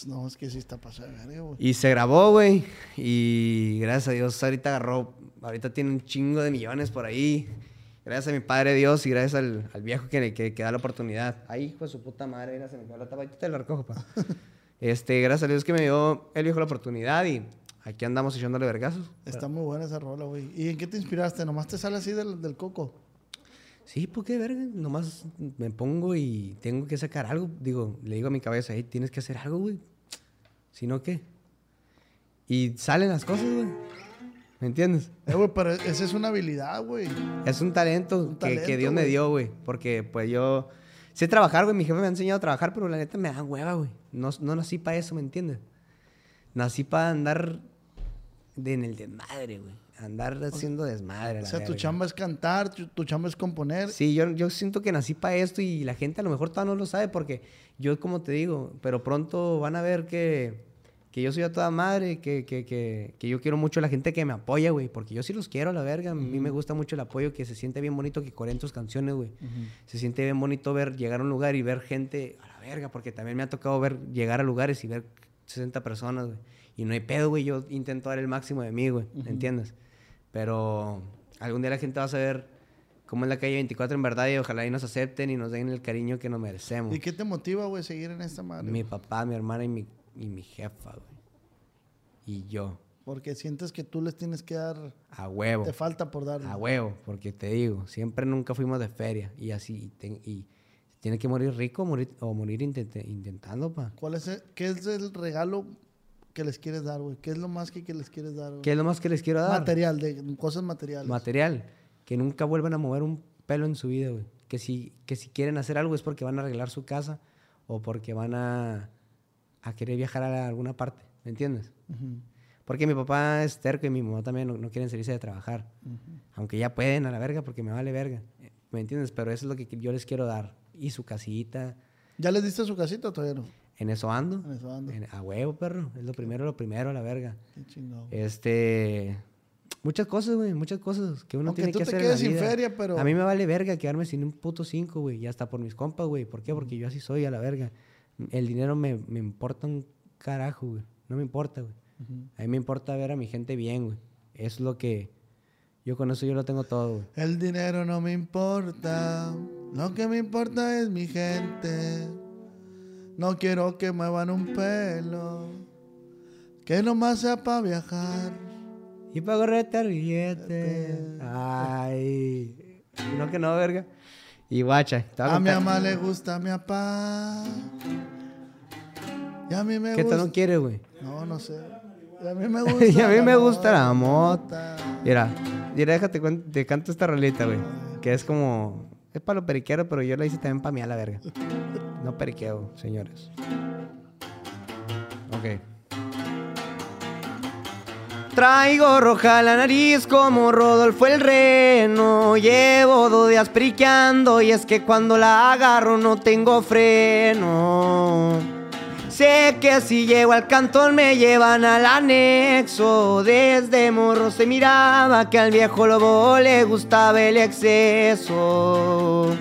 No, es que sí está pasando de verga, güey. Y se grabó, güey. Y gracias a Dios ahorita agarró, ahorita tiene un chingo de millones por ahí. Gracias a mi padre Dios y gracias al, al viejo que, que, que da la oportunidad. Ay, hijo de su puta madre, mira, se me quedó la tapa. Ahorita te la recojo, pa. Este, gracias a Dios que me dio el viejo la oportunidad y aquí andamos echándole vergazos. Está muy buena esa rola, güey. ¿Y en qué te inspiraste? ¿Nomás te sale así del, del coco? Sí, ¿por qué, verga? Nomás me pongo y tengo que sacar algo. Digo, le digo a mi cabeza, hey, tienes que hacer algo, güey. Si no, ¿qué? Y salen las cosas, güey. ¿Me entiendes? Eh, güey, pero esa es una habilidad, güey. Es un talento, Un que, Dios me dio, güey. Porque, pues, yo... Sé trabajar, güey. Mi jefe me ha enseñado a trabajar, pero la neta me da hueva, güey. No, no nací para eso, ¿me entiendes? Nací para andar de, en el desmadre, güey. Andar haciendo desmadre, O sea, tu chamba es cantar, tu, tu chamba es componer. Sí, yo, yo siento que nací para esto y la gente a lo mejor todavía no lo sabe porque yo, como te digo, pero pronto van a ver que, que yo soy a toda madre, que, que, que, que yo quiero mucho a la gente que me apoya, güey, porque yo sí los quiero a la verga. A mí me gusta mucho el apoyo, que se siente bien bonito que coreen tus canciones, güey. Se siente bien bonito ver, llegar a un lugar y ver gente a la verga, porque también me ha tocado ver, llegar a lugares y ver 60 personas, güey. Y no hay pedo, güey, yo intento dar el máximo de mí, güey, ¿me entiendes? Pero algún día la gente va a saber cómo es la calle 24 en verdad y ojalá y nos acepten y nos den el cariño que nos merecemos. ¿Y qué te motiva, güey, seguir en esta madre? Mi papá, mi hermana y mi, y mi jefa, güey. Y yo, Porque sientes que tú les tienes que dar... a huevo. Te falta por dar. A huevo, porque te digo, siempre nunca fuimos de feria y así, y, te- y tiene que morir rico morir, o morir intent- intentando, pa. ¿Cuál es el, ¿Qué es el regalo que les quieres dar, güey? ¿Qué es lo más que, que les quieres dar, güey? ¿Qué es lo más que les quiero dar? Material, de cosas materiales. Material. Que nunca vuelvan a mover un pelo en su vida, güey. Que si, que si quieren hacer algo es porque van a arreglar su casa o porque van a, a querer viajar a alguna parte. ¿Me entiendes? Porque mi papá es terco y mi mamá también no, no quieren salirse de trabajar. Aunque ya pueden a la verga porque me vale verga. ¿Me entiendes? Pero eso es lo que yo les quiero dar. Y su casita. ¿Ya les diste su casita o todavía no? En eso ando. En eso ando. En- a huevo, perro. Es lo primero, lo primero, a la verga. Qué chingado. Este. Muchas cosas, güey. Muchas cosas que uno Aunque tiene tú que te hacer. en la quedes sin feria, pero- A mí me vale verga quedarme sin un puto cinco, güey. Y hasta por mis compas, güey. ¿Por qué? Porque yo así soy a la verga. el dinero me, me importa un carajo, güey. No me importa, güey. A mí me importa ver a mi gente bien, güey. Es lo que... Yo con eso yo lo tengo todo, güey. El dinero no me importa. Lo que me importa es mi gente. No quiero que muevan un pelo. Que nomás sea para viajar. Y para correte billete. Ay. No que no, verga. Y guacha. A mi mamá le gusta mi papá. Y a mí me ¿Qué gusta. tal no quiere, güey? No, no sé. Y a mí me gusta. Y a mí me gusta la mota. Mira, mira, déjate te canto esta rolita, güey. Que es como. Es para los periqueros, pero yo la hice también para mí a la verga. No periqueo, señores. Ok. Traigo roja la nariz como Rodolfo el reno. Llevo dos días periqueando y es que cuando la agarro no tengo freno. Sé que si llego al cantón me llevan al anexo. Desde morro se miraba que al viejo lobo le gustaba el exceso.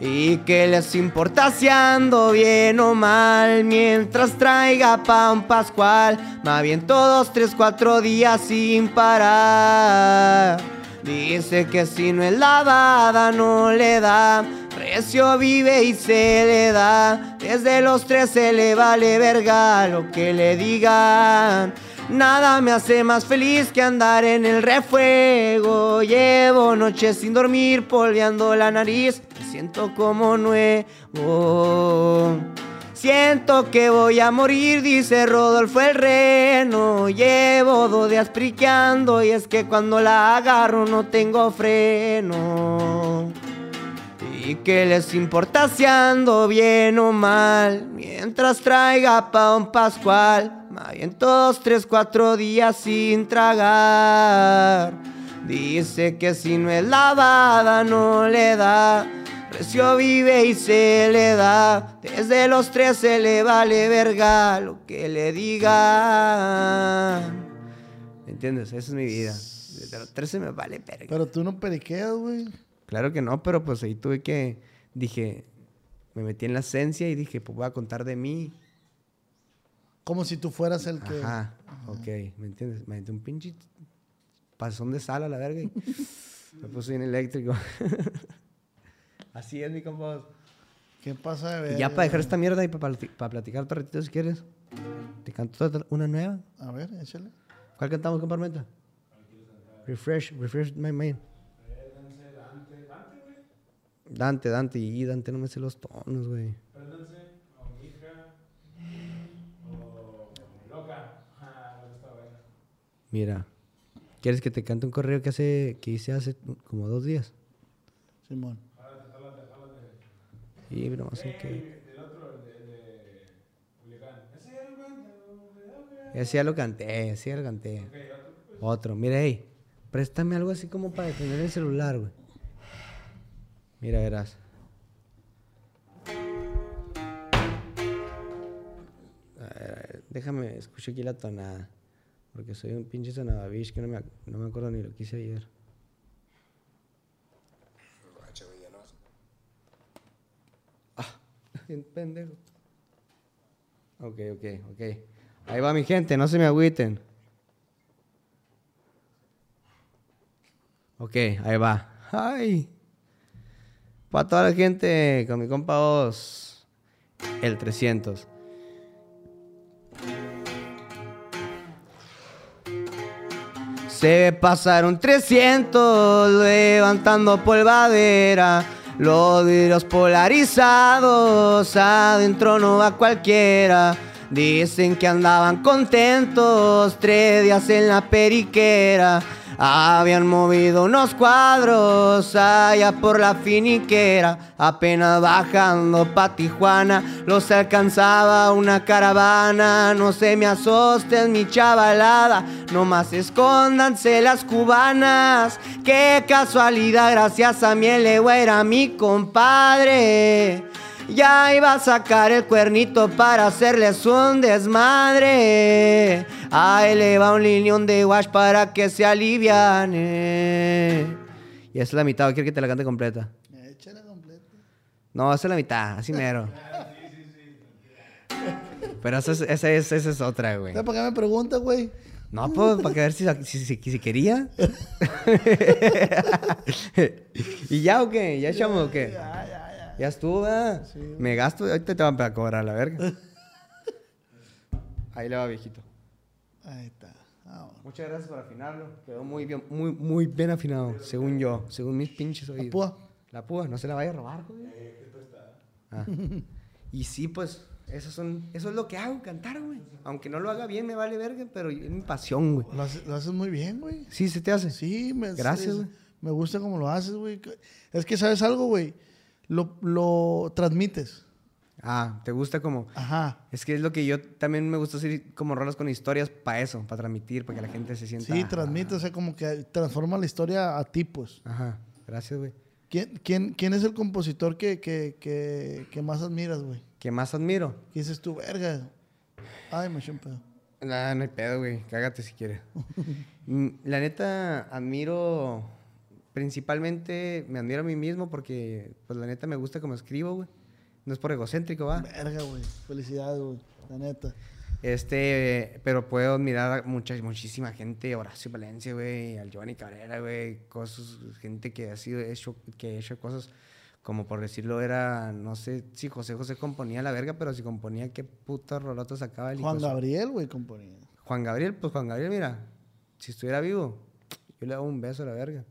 Y que les importa si ando bien o mal mientras traiga pa' un pascual. Me aviento dos, tres, cuatro días sin parar. Dice que si no es lavada no le da. Recio vive y se le da. Desde los tres se le vale verga lo que le digan. Nada me hace más feliz que andar en el refuego. Llevo noches sin dormir, polveando la nariz. Siento como nuevo. Siento que voy a morir, dice Rodolfo el reno. Llevo dos días priqueando y es que cuando la agarro no tengo freno. Y que les importa si ando bien o mal Mientras traiga pa' un pascual Me aviento dos, tres, cuatro días sin tragar Dice que si no es lavada no le da Recio vive y se le da Desde los tres se le vale verga Lo que le digan ¿Me entiendes? Esa es mi vida Desde los tres se me vale verga Pero tú no periqueas, güey. Claro que no, pero pues ahí tuve que, dije, me metí en la esencia y dije, pues voy a contar de mí. Como si tú fueras el que. Ajá, ok, ¿me entiendes? Me metí un pinche pasón de sal a la verga y me puse bien eléctrico. Así es, mi compa. ¿Qué pasa de ver? Y ya para dejar esta mierda y para platicar otro ratito si quieres, te canto una nueva. A ver, échale. ¿Cuál cantamos, compa Armenta? Refresh, refresh my mind. Dante, Dante, y Dante no me sé los tonos, güey. Mira, ¿quieres que te cante un correo que hace que hice hace como dos días? Simón. Y no sé qué. Ese ya lo canté, ese ya lo canté. Otro, mira, hey, préstame algo así como para tener el celular, güey. Mira, verás. A ver, a ver, déjame, escucho aquí la tonada. Porque soy un pinche sonababish que no me, no me acuerdo ni lo que hice ayer. Ah, pendejo. Ok, ok, ok. Ahí va mi gente, no se me agüiten. Ok, ahí va. Ay. Para toda la gente, con mi compa Oz, el 300. Se pasaron 300 levantando polvadera. Los vidrios polarizados, adentro no va cualquiera. Dicen que andaban contentos, tres días en la periquera. Habían movido unos cuadros allá por la finiquera. Apenas bajando pa' Tijuana, los alcanzaba una caravana. No se me asusten, mi chavalada, nomás escóndanse las cubanas. Qué casualidad, gracias a mi legua era mi compadre. Ya iba a sacar el cuernito para hacerles un desmadre. Ahí le va un lineón de wash para que se aliviane. Y esa es la mitad, ¿o quiero que te la cante completa? Échala completa. No, esa es la mitad, así mero. Pero esa es, esa es, esa es otra, güey. ¿Sabes por qué me preguntas, güey? No, pues, para que ver si, si, si, si quería. ¿Y ya o qué? ¿Ya echamos o qué? Ya, ya, ya. Estuvo, ¿verdad? Me gasto, ahorita te van a cobrar la verga. Ahí le va, viejito. Ahí está. Muchas gracias por afinarlo. Quedó muy bien, muy, muy bien afinado, según yo, según mis pinches oídos. púa. La púa, no se la vaya a robar, güey. Ah. Y sí, pues, eso, son, eso es lo que hago, cantar, güey. Aunque no lo haga bien, me vale verga, pero es mi pasión, güey. Lo haces, lo haces muy bien, güey. Sí, se te hace. Sí, me, Gracias, es- güey. Me gusta cómo lo haces, güey. Es que, ¿sabes algo, güey? Lo, lo transmites. Ah, ¿te gusta como...? Ajá. Es que es lo que yo también me gusta hacer como rolas con historias para eso, para transmitir, para que la gente se sienta... Sí, transmites, o sea, como que transforma la historia a tipos. Ajá, gracias, güey. ¿Quién, quién, quién es el compositor que, que, que, que más admiras, güey? ¿Qué más admiro? ¿Qué dices tú, verga? Ay, me eché un pedo. Nah, no hay pedo, güey. Cágate si quieres. Mm, la neta, admiro... Principalmente me admiro a mí mismo porque, pues, la neta me gusta como escribo, güey. No es por egocéntrico, va. Verga, güey. Felicidades, güey. La neta. Este, pero puedo admirar a mucha, muchísima gente, Horacio Valencia, güey, al Giovanni Cabrera, güey, cosas, gente que ha sido hecho, que ha hecho cosas, como por decirlo, era, no sé si José José componía la verga, pero si componía, qué puta rolota sacaba el Juan Gabriel, güey, componía. Juan Gabriel, pues Juan Gabriel, mira, si estuviera vivo, yo le daba un beso a la verga.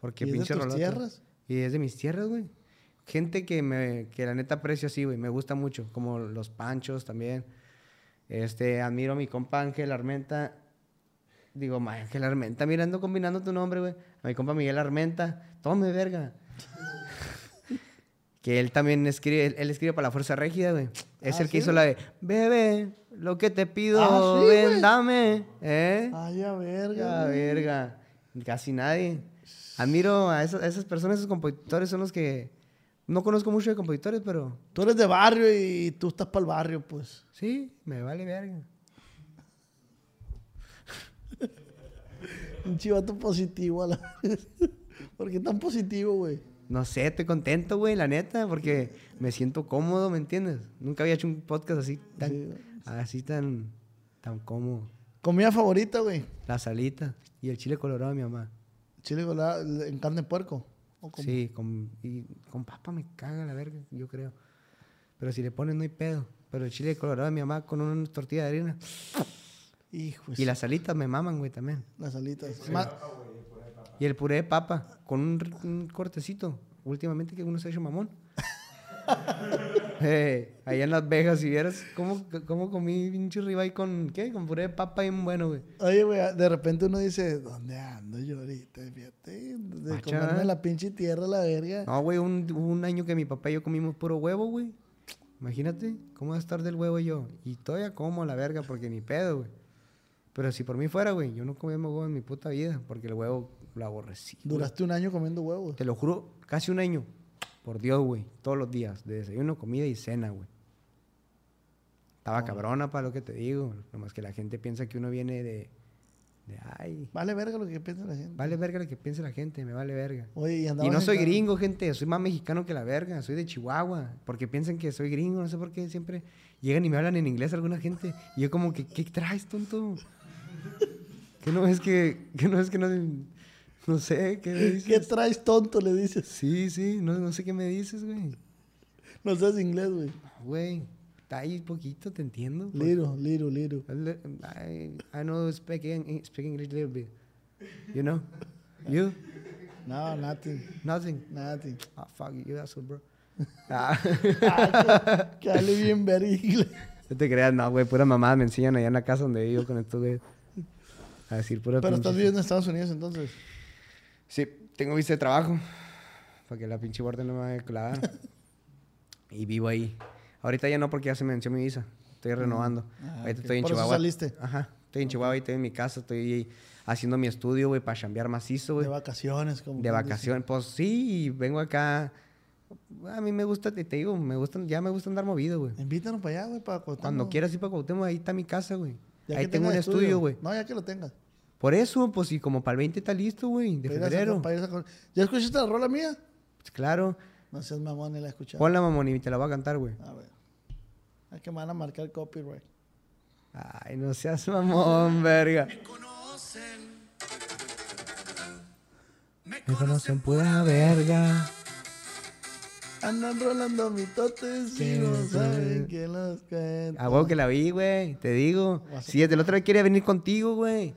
Porque ¿Y es de pinche tus tierras? Y es de mis tierras, güey. Gente que, me, que la neta aprecio así, güey. Me gusta mucho. Como los Panchos también. Este, admiro a mi compa Ángel Armenta. Digo, Ángel Armenta, mirando, combinando tu nombre, güey. A mi compa Miguel Armenta. Tome, verga. que él también escribe, él, él escribe para la Fuerza Régida, güey. Es Ah, el que ¿sí? hizo la de, bebé, lo que te pido, Ah, sí, ven, dame. ¿Eh? Ay, a verga. Güey. verga. Casi nadie. Admiro a esas, a esas personas, esos compositores son los que... No conozco mucho de compositores, pero Tú eres de barrio y tú estás para el barrio, pues. sí, me vale verga. Un chivato positivo a la ¿Por qué tan positivo, güey? No sé, estoy contento, güey, la neta, porque me siento cómodo, ¿me entiendes? Nunca había hecho un podcast así tan, Sí, güey. así tan, tan cómodo. Comida favorita, güey. La salita y el chile colorado de mi mamá. Chile colorado en carne de puerco. Sí, con, y con papa me caga la verga, yo creo. Pero si le ponen no hay pedo. Pero el chile colorado de mi mamá con una tortilla de harina. Hijo Y las salitas me maman, güey, también. Las alitas. Ma- Y el puré de papa con un, un cortecito. Últimamente que uno se ha hecho mamón. Eh, allá en Las Vegas, si vieras cómo, cómo comí pinche ribeye con, ¿qué? Con puré de papa bien bueno, güey. Oye, güey, de repente uno dice, ¿dónde ando yo ahorita? Fíjate, de Macha. comerme la pinche tierra, la verga. No, güey, un, un año que mi papá y yo comimos puro huevo, güey. Imagínate, ¿cómo va a estar del huevo yo? Y todavía como la verga porque ni pedo, güey. Pero si por mí fuera, güey, yo no comía huevo en mi puta vida porque el huevo lo aborrecí. Duraste un año comiendo huevos. Te lo juro, casi un año. Por Dios, güey. Todos los días. De desayuno, comida y cena, güey. Estaba cabrona para lo que te digo. Nomás que la gente piensa que uno viene de... De, ay, Vale verga lo que piensa la gente. vale verga lo que piense la gente. Me vale verga. Oye, y Y no soy gringo, gente. Soy más mexicano que la verga. Soy de Chihuahua. Porque piensan que soy gringo. No sé por qué siempre llegan y me hablan en inglés alguna gente. Y yo como que, ¿qué traes, tonto? Que no es que... Que no es que no... No sé, ¿qué me dices? ¿Qué traes tonto? Le dices. Sí, sí. No, no sé qué me dices, güey. No sabes inglés, güey. Güey, está ahí poquito, te entiendo. pues. Liro, liro, liro. I, I know speak, speak English a little bit. You know? You? No, nothing. Nothing. Nothing. Ah, fuck you, asshole, bro. Ah, Ah, que, que hable bien verga inglés. no te creas, no, güey, pura mamá me enseñan allá en la casa donde vivo con estos güey. A decir pura Pero pinche- estás viviendo en Estados Unidos entonces. Sí, tengo visa de trabajo. Para que la pinche guardia no me vaya a clavar. y vivo ahí. Ahorita ya no porque ya se me venció mi visa. Estoy renovando. Ah, Ahorita estoy en Por eso Chihuahua. saliste. Ajá. Estoy en Chihuahua y estoy en mi casa. Estoy haciendo mi estudio, güey, para chambear macizo, güey. De vacaciones, como De vacaciones. Pues sí, y vengo acá. A mí me gusta, te, digo, me gustan, ya me gusta andar movido, güey. Invítanos para allá, güey, para Cuauhtémoc. Cuando quieras ir para Cuauhtémoc, ahí está mi casa, güey. Ahí tengo un estudio, güey. No, ya que lo tengas. Por eso, pues, y como para el 20 está listo, güey, de febrero. ¿Ya escuchaste la rola mía? Pues claro. No seas mamón, ni la escuchado. Ponla, mamón, y te la voy a cantar, güey. A ver. Es que me van a marcar copyright. Ay, no seas mamón, verga. Me conocen pura verga. Andan rolando mitotes y no saben quién los cuenta. A huevo que la vi, güey. Te digo. Así Sí, desde el otro día quería venir contigo, güey.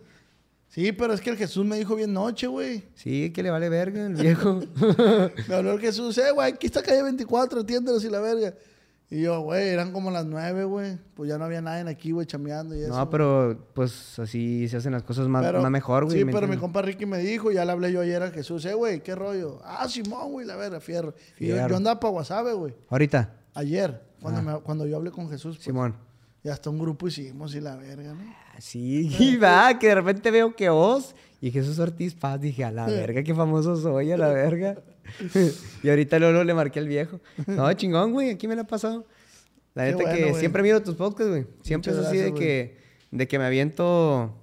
Sí, pero es que el Jesús me dijo bien noche, güey. Sí, que le vale verga el viejo. Me habló el Jesús, eh, güey, aquí está calle 24, atiéndelos y la verga. Y yo, güey, eran como las nueve, güey. Pues ya no había nadie aquí, güey, chameando y eso. no, pero pues así se hacen las cosas más, Pero- más mejor, güey. Sí, ¿me pero mi compa Ricky me dijo, ya le hablé yo ayer a Jesús, eh, güey, ¿qué rollo? Ah, Simón, güey, la verga, fierro. Y yo, andaba para Guasave, güey, Ahorita, ayer, cuando, me- cuando yo hablé con Jesús. pues, Simón. Y hasta un grupo hicimos y la verga, ¿no? Sí, y va, que de repente veo que vos y Jesús Ortiz Paz, dije, a la verga, qué famoso soy, a la verga. y ahorita luego le marqué al viejo. No, chingón, güey, aquí me la ha pasado. La neta bueno, que güey. siempre miro tus podcasts, güey. Siempre Muchas es así de gracias, que, de que me aviento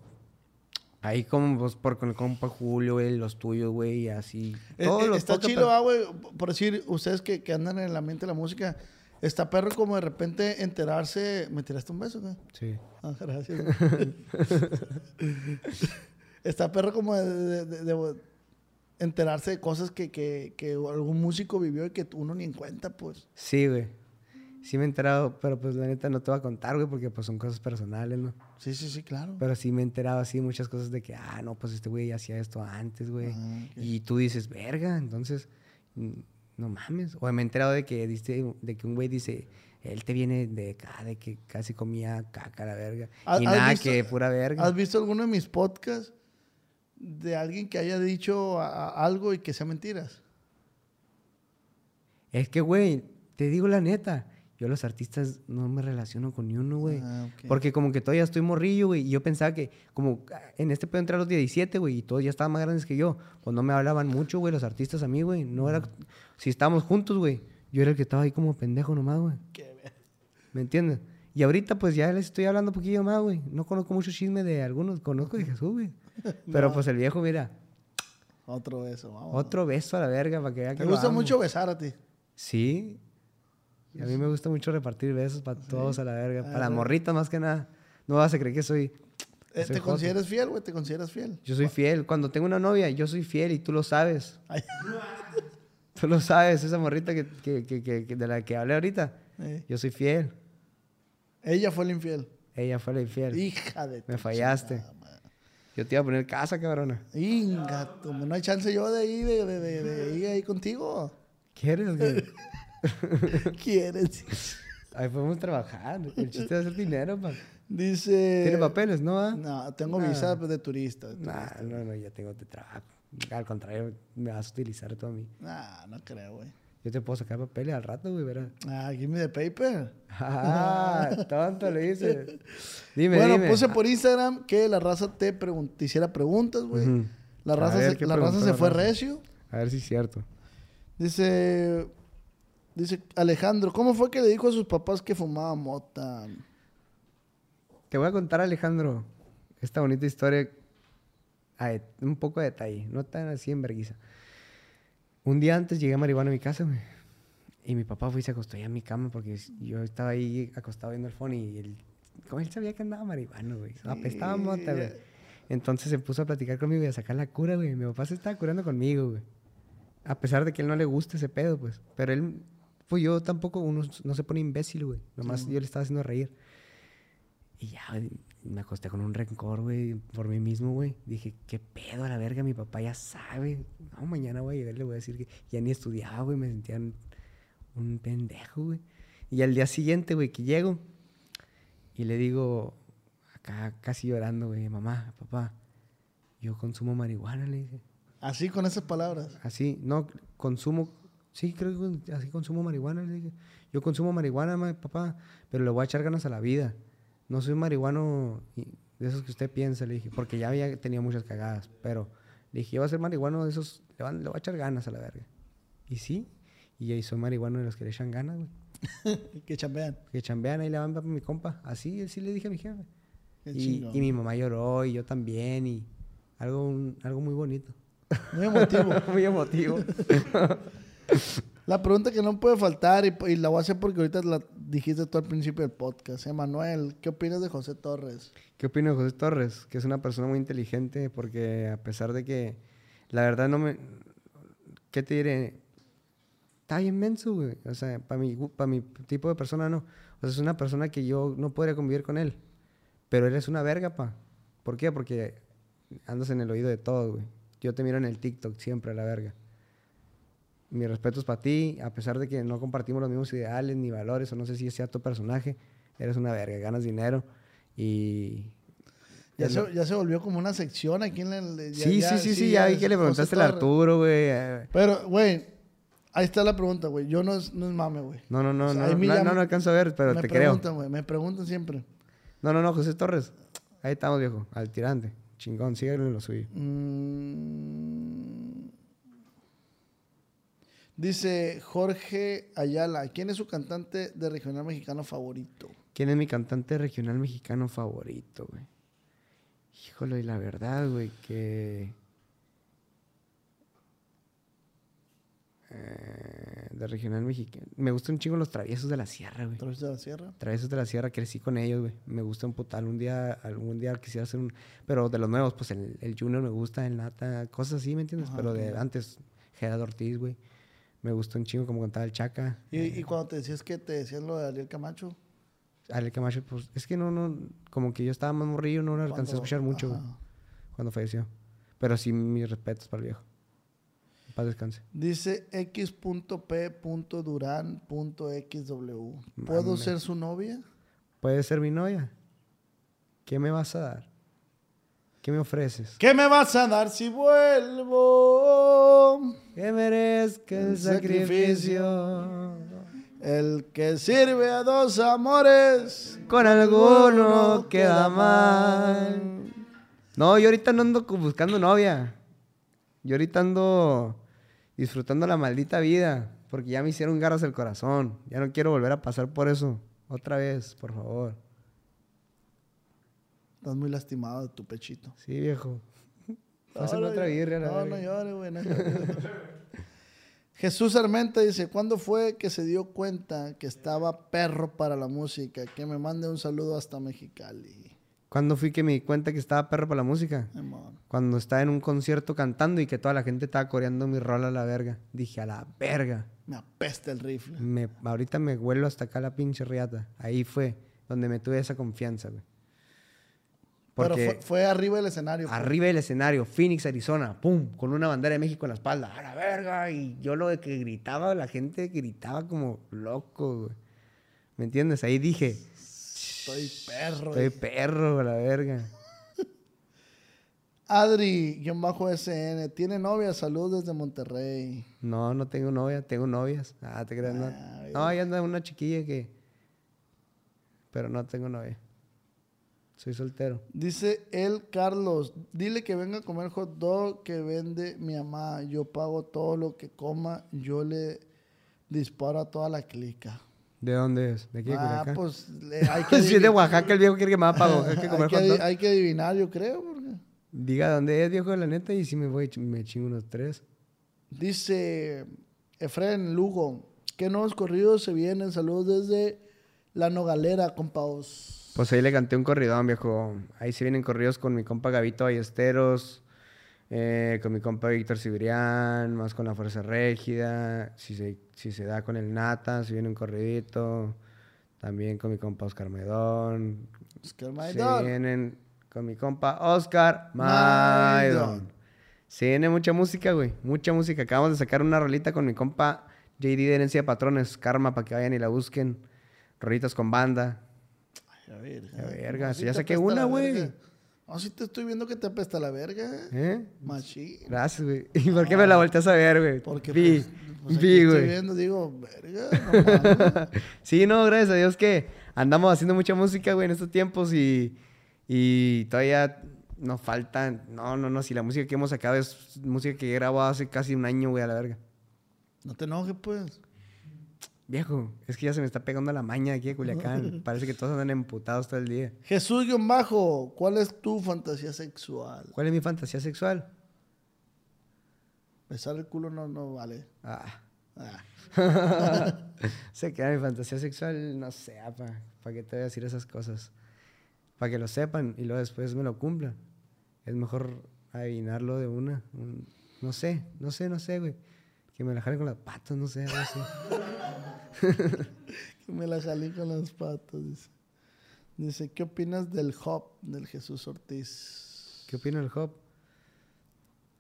ahí como pues, por con el compa Julio, güey, los tuyos, güey, y así. Eh, Todos eh, los está podcasts, chido, pero- ah, güey, por decir, ustedes que, que andan en la mente de la música, está perro como de repente enterarse. ¿Me tiraste un beso, güey? Sí. Ah, gracias. está perro como de, de- de- de enterarse de cosas que, que, que algún músico vivió y que uno ni en cuenta, pues. Sí, güey. Sí me he enterado, pero pues la neta no te voy a contar, güey, porque pues son cosas personales, ¿no? Sí, sí, sí, claro. Pero sí me he enterado así muchas cosas de que, ah, no, pues este güey hacía esto antes, güey. Ah. Y tú dices, verga, entonces, mm, no mames. O me he enterado de que, dice, de que un güey dice, él te viene de acá, de que casi comía caca la verga. ¿Has- Y nada, visto- que pura verga. ¿Has visto alguno de mis podcasts de alguien que haya dicho a- a algo y que sea mentiras? Es que, güey, te digo la neta, yo los artistas no me relaciono con ni uno, güey. Ah, ok. Porque como que todavía estoy morrillo, güey. Y yo pensaba que, como ah, en este pedo entré a los 17, güey, y todos ya estaban más grandes que yo. Pues no me hablaban mucho, güey, los artistas a mí, güey. No era. Si estábamos juntos, güey, yo era el que estaba ahí como pendejo nomás, güey. ¿Me entiendes? Y ahorita, pues ya les estoy hablando un poquillo más, güey. No conozco mucho chisme de algunos, conozco de Jesús, güey. Pero pues el viejo, mira, Otro beso, vamos. otro beso a la verga para que vea que ¿Te gusta mucho besar a ti? Sí. Y a mí me gusta mucho repartir besos para todos a la verga. Para las morritas más que nada. No vas a creer que soy... Eh, soy ¿Te joto. consideras fiel, güey? ¿Te consideras fiel? Yo soy fiel. Cuando tengo una novia, yo soy fiel y tú lo sabes. Ay, Tú lo sabes, esa morrita que, que- que- que- que- de la que hablé ahorita. eh. Yo soy fiel. Ella fue la infiel. Ella fue la infiel. Hija de Me fallaste. chingada. Yo te iba a poner casa, cabrona. Inga, no hay chance yo de ir, de, de, de- de ir ahí contigo. ¿Quieres? güey? ¿Quieres? Ahí podemos trabajar. El chiste es hacer dinero, pa. Dice... ¿Tiene papeles, no? ah? No, tengo Nah. visa de turista. Nah, no, no, ya tengo de trabajo. Al contrario, me vas a utilizar tú a mí. Nah, no creo, güey. Yo te puedo sacar papeles al rato, güey, verás. Ah, give me the paper. Ah, tonto lo hice. Dime, bueno, dime. puse por Instagram que la raza te, pregun- te hiciera preguntas, güey. La raza, ver, se, ¿qué la raza se fue raza? recio. A ver si es cierto. Dice, dice Alejandro, ¿cómo fue que le dijo a sus papás que fumaba mota? Te voy a contar, Alejandro, esta bonita historia. a un poco de detalle, no tan así en vergüenza. Un día antes llegué a marihuana a mi casa, güey. Y mi papá fue y se acostó ahí en mi cama porque yo estaba ahí acostado viendo el phone y él, como él sabía que andaba marihuana, güey. Apestaba mota, güey. Entonces se puso a platicar conmigo y a sacar la cura, güey. Mi papá se estaba curando conmigo, güey. A pesar de que él no le gusta ese pedo, pues. Pero él, pues yo tampoco, uno no se pone imbécil, güey. Nomás yo le estaba haciendo reír. Y ya, me acosté con un rencor, güey, por mí mismo, güey. Dije, ¿qué pedo a la verga? Mi papá ya sabe. No, mañana voy a llegar le voy a decir que ya ni estudiaba, güey. Me sentía un, un pendejo, güey. Y al día siguiente, güey, que llego y le digo, acá casi llorando, güey, mamá, papá, yo consumo marihuana, le dije. Así con esas palabras. Así, no, consumo, sí, creo que así consumo marihuana, le dije. Yo consumo marihuana, ma- papá, pero le voy a echar ganas a la vida. No soy marihuano de esos que usted piensa, le dije, porque ya había tenido muchas cagadas, pero le dije, yo voy a ser marihuano de esos, le, van- le voy a echar ganas a la verga. Y sí, y ahí soy marihuano de los que le echan ganas, güey. que chambean. Que chambean ahí le van para mi compa. Así, así le dije a mi jefe. Y, y mi mamá lloró y yo también y algo, un- algo muy bonito. Muy emotivo. muy emotivo. La pregunta que no puede faltar, y, la voy a hacer porque ahorita la dijiste tú al principio del podcast. Emanuel, ¿qué opinas de José Torres? ¿Qué opino de José Torres? Que es una persona muy inteligente porque a pesar de que la verdad no me... ¿Qué te diré? Está bien menso, güey. O sea, para mi, mi tipo de persona no. O sea, es una persona que yo no podría convivir con él. Pero él es una verga, pa. ¿Por qué? Porque andas en el oído de todo, güey. Yo te miro en el TikTok siempre a la verga. Mi respeto es para ti, a pesar de que no compartimos los mismos ideales ni valores, o no sé si sea tu personaje, eres una verga, ganas dinero y... Ya, se, ya se volvió como una sección aquí en el... ya- sí, ya- sí, sí, sí, ya vi que le preguntaste al. Arturo, güey. eh, Pero, güey, ahí está la pregunta, güey. Yo no es, no es mame, güey. No, no, no, O sea, no, me no, no, no alcanzo a ver, pero me te creo. preguntan, güey. Me preguntan siempre. No, no, no, José Torres. Ahí estamos, viejo, al tirante. Chingón, síguelo en lo suyo. Mm. Dice Jorge Ayala, ¿quién es su cantante de regional mexicano favorito? ¿Quién es mi cantante regional mexicano favorito, güey? Híjole, y la verdad, güey, que... Eh, de regional mexicano. Me gustan un chingo los traviesos de la sierra, güey. ¿Traviesos de la Sierra? Traviesos de la Sierra, crecí con ellos, güey. Me gusta un putal. Un día, algún día quisiera hacer un... Pero de los nuevos, pues el, el Junior me gusta, el Nata, cosas así, ¿me entiendes? Ajá, Pero de antes, Gerardo Ortiz, güey. Me gustó un chingo como cantaba el Chaca. ¿Y, y cuando te decías que te decían lo de Ariel Camacho? Ale Camacho, pues es que no, no, como que yo estaba más morrillo, no lo alcancé a escuchar mucho, ajá. cuando falleció. Pero sí, mis respetos para el viejo. Paz descanse. Dice x.p.duran.xw. ¿Puedo ser su novia? ¿Puedes ser mi novia? ¿Qué me vas a dar? ¿Qué me ofreces? ¿Qué me vas a dar si vuelvo? Que merezca el El sacrificio. El que sirve a dos amores. Con alguno queda mal. No, yo ahorita no ando buscando novia. Yo ahorita ando disfrutando la maldita vida. Porque ya me hicieron garras el corazón. Ya no quiero volver a pasar por eso. Otra vez, por favor. Estás muy lastimado de tu pechito. Sí, viejo. No otra birria. No, no llores, güey. no. Jesús Armenta dice, ¿cuándo fue que se dio cuenta que estaba perro para la música? Que me mande un saludo hasta Mexicali. ¿Cuándo fui que me di cuenta que estaba perro para la música? Simón. Cuando estaba en un concierto cantando y que toda la gente estaba coreando mi rola a la verga. Dije, a la verga. Me apesta el rifle. Me, ahorita me vuelo hasta acá la pinche riata. Ahí fue donde me tuve esa confianza, güey. Pero fue, fue arriba del escenario. arriba del escenario, Phoenix, Arizona, pum, con una bandera de México en la espalda, a la verga. Y yo lo de que gritaba, la gente gritaba como loco, güey. ¿Me entiendes? Ahí dije, Estoy perro. estoy dije. perro, a la verga. Adri-SN, tiene novia, saludos desde Monterrey. No, no tengo novia, tengo novias. Ah, te creas, no. Ah, No, ahí anda una chiquilla que. Pero no tengo novia. Soy soltero. Dice el Carlos, dile que venga a comer hot dog que vende mi mamá. Yo pago todo lo que coma, yo le disparo a toda la clica. ¿De dónde es? ¿De aquí de Ah, pues hay que si es de Oaxaca, el viejo quiere que me va. Hay que hay, comer que hot dog. hay que adivinar, yo creo. porque- Diga dónde es, viejo, la neta, y si me voy, me chingo unos tres. Dice Efren Lugo, ¿qué nuevos corridos se vienen? Saludos desde La Nogalera, compaos. Pues ahí le canté un corridón, viejo. Ahí se vienen corridos con mi compa Gavito Ballesteros, eh, con mi compa Víctor Cibrián, más con la Fuerza Régida. Si se, si se da con el Nata, se viene un corridito. También con mi compa Oscar Medón. Oscar Se Maidón. vienen con mi compa Oscar Maidón. Maidón. Se viene mucha música, güey. Mucha música. Acabamos de sacar una rolita con mi compa JD de Herencia de Patrones. Karma, para que vayan y la busquen. Rolitas con banda. La a- verga, si ya saqué una, güey. No, sí te estoy viendo que te apesta la verga. ¿Eh? Machín. Gracias, güey. ¿Y por qué me la volteas a ver, güey? Porque Vi, pues, pues, vi, estoy güey. viendo, digo, verga, no. Sí, no, gracias a Dios que andamos haciendo mucha música, güey, en estos tiempos y, y todavía nos faltan. No, no, no, si la música que hemos sacado es música que he grabado hace casi un año, güey, a la verga. No te enojes, pues. Viejo, es que ya se me está pegando la maña aquí de Culiacán. Parece que todos andan emputados todo el día. Jesús-Bajo, ¿cuál es tu fantasía sexual? ¿Cuál es mi fantasía sexual? Besar el culo no, no vale. Ah, Ah, Se queda mi fantasía sexual, no sé, pa. ¿Para qué te voy a decir esas cosas? Para que lo sepan y luego después me lo cumplan. Es mejor adivinarlo de una. un- no sé, no sé, no sé, güey. Que me la jalen con las patas, no sé, algo así. que me la jalé con las patas. Dice. Dice, ¿qué opinas del hop del Jesús Ortiz? ¿Qué opina el Hop?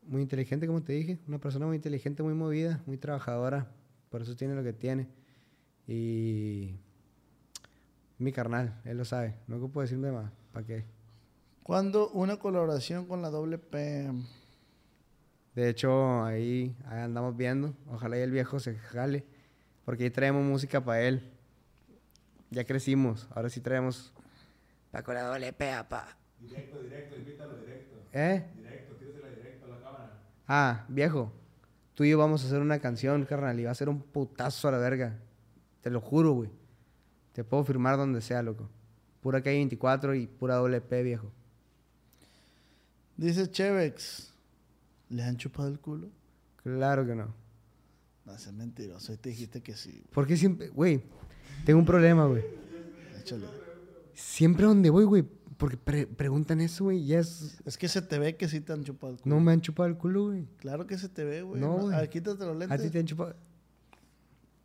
Muy inteligente, como te dije. Una persona muy inteligente, muy movida, muy trabajadora. Por eso tiene lo que tiene. Y. Mi carnal, él lo sabe. No ocupo decirme más. ¿Para qué? ¿Cuándo una colaboración con la doble P? De hecho, ahí, ahí andamos viendo. Ojalá y el viejo se jale. Porque ahí traemos música para él. Ya crecimos. Ahora sí traemos. Pa' con la doble pea, pa. Directo, directo, invítalo directo. ¿Eh? Directo, directo a la cámara. Ah, viejo. Tú y yo vamos a hacer una canción, carnal. Y va a ser un putazo a la verga. Te lo juro, güey. Te puedo firmar donde sea, loco. Pura k 24 y pura doble P, viejo. Dice Chevex, ¿le han chupado el culo? Claro que no. No, eso es mentiroso. Te dijiste que sí. ¿Por qué siempre, güey? Tengo un problema, güey. Échale. Siempre donde voy, güey, porque pre- preguntan eso, güey, ya es... Es que se te ve que sí te han chupado el culo. No me han chupado el culo, güey. Claro que se te ve, güey. No, güey. A ver, quítate los A lentes. ti te han chupado...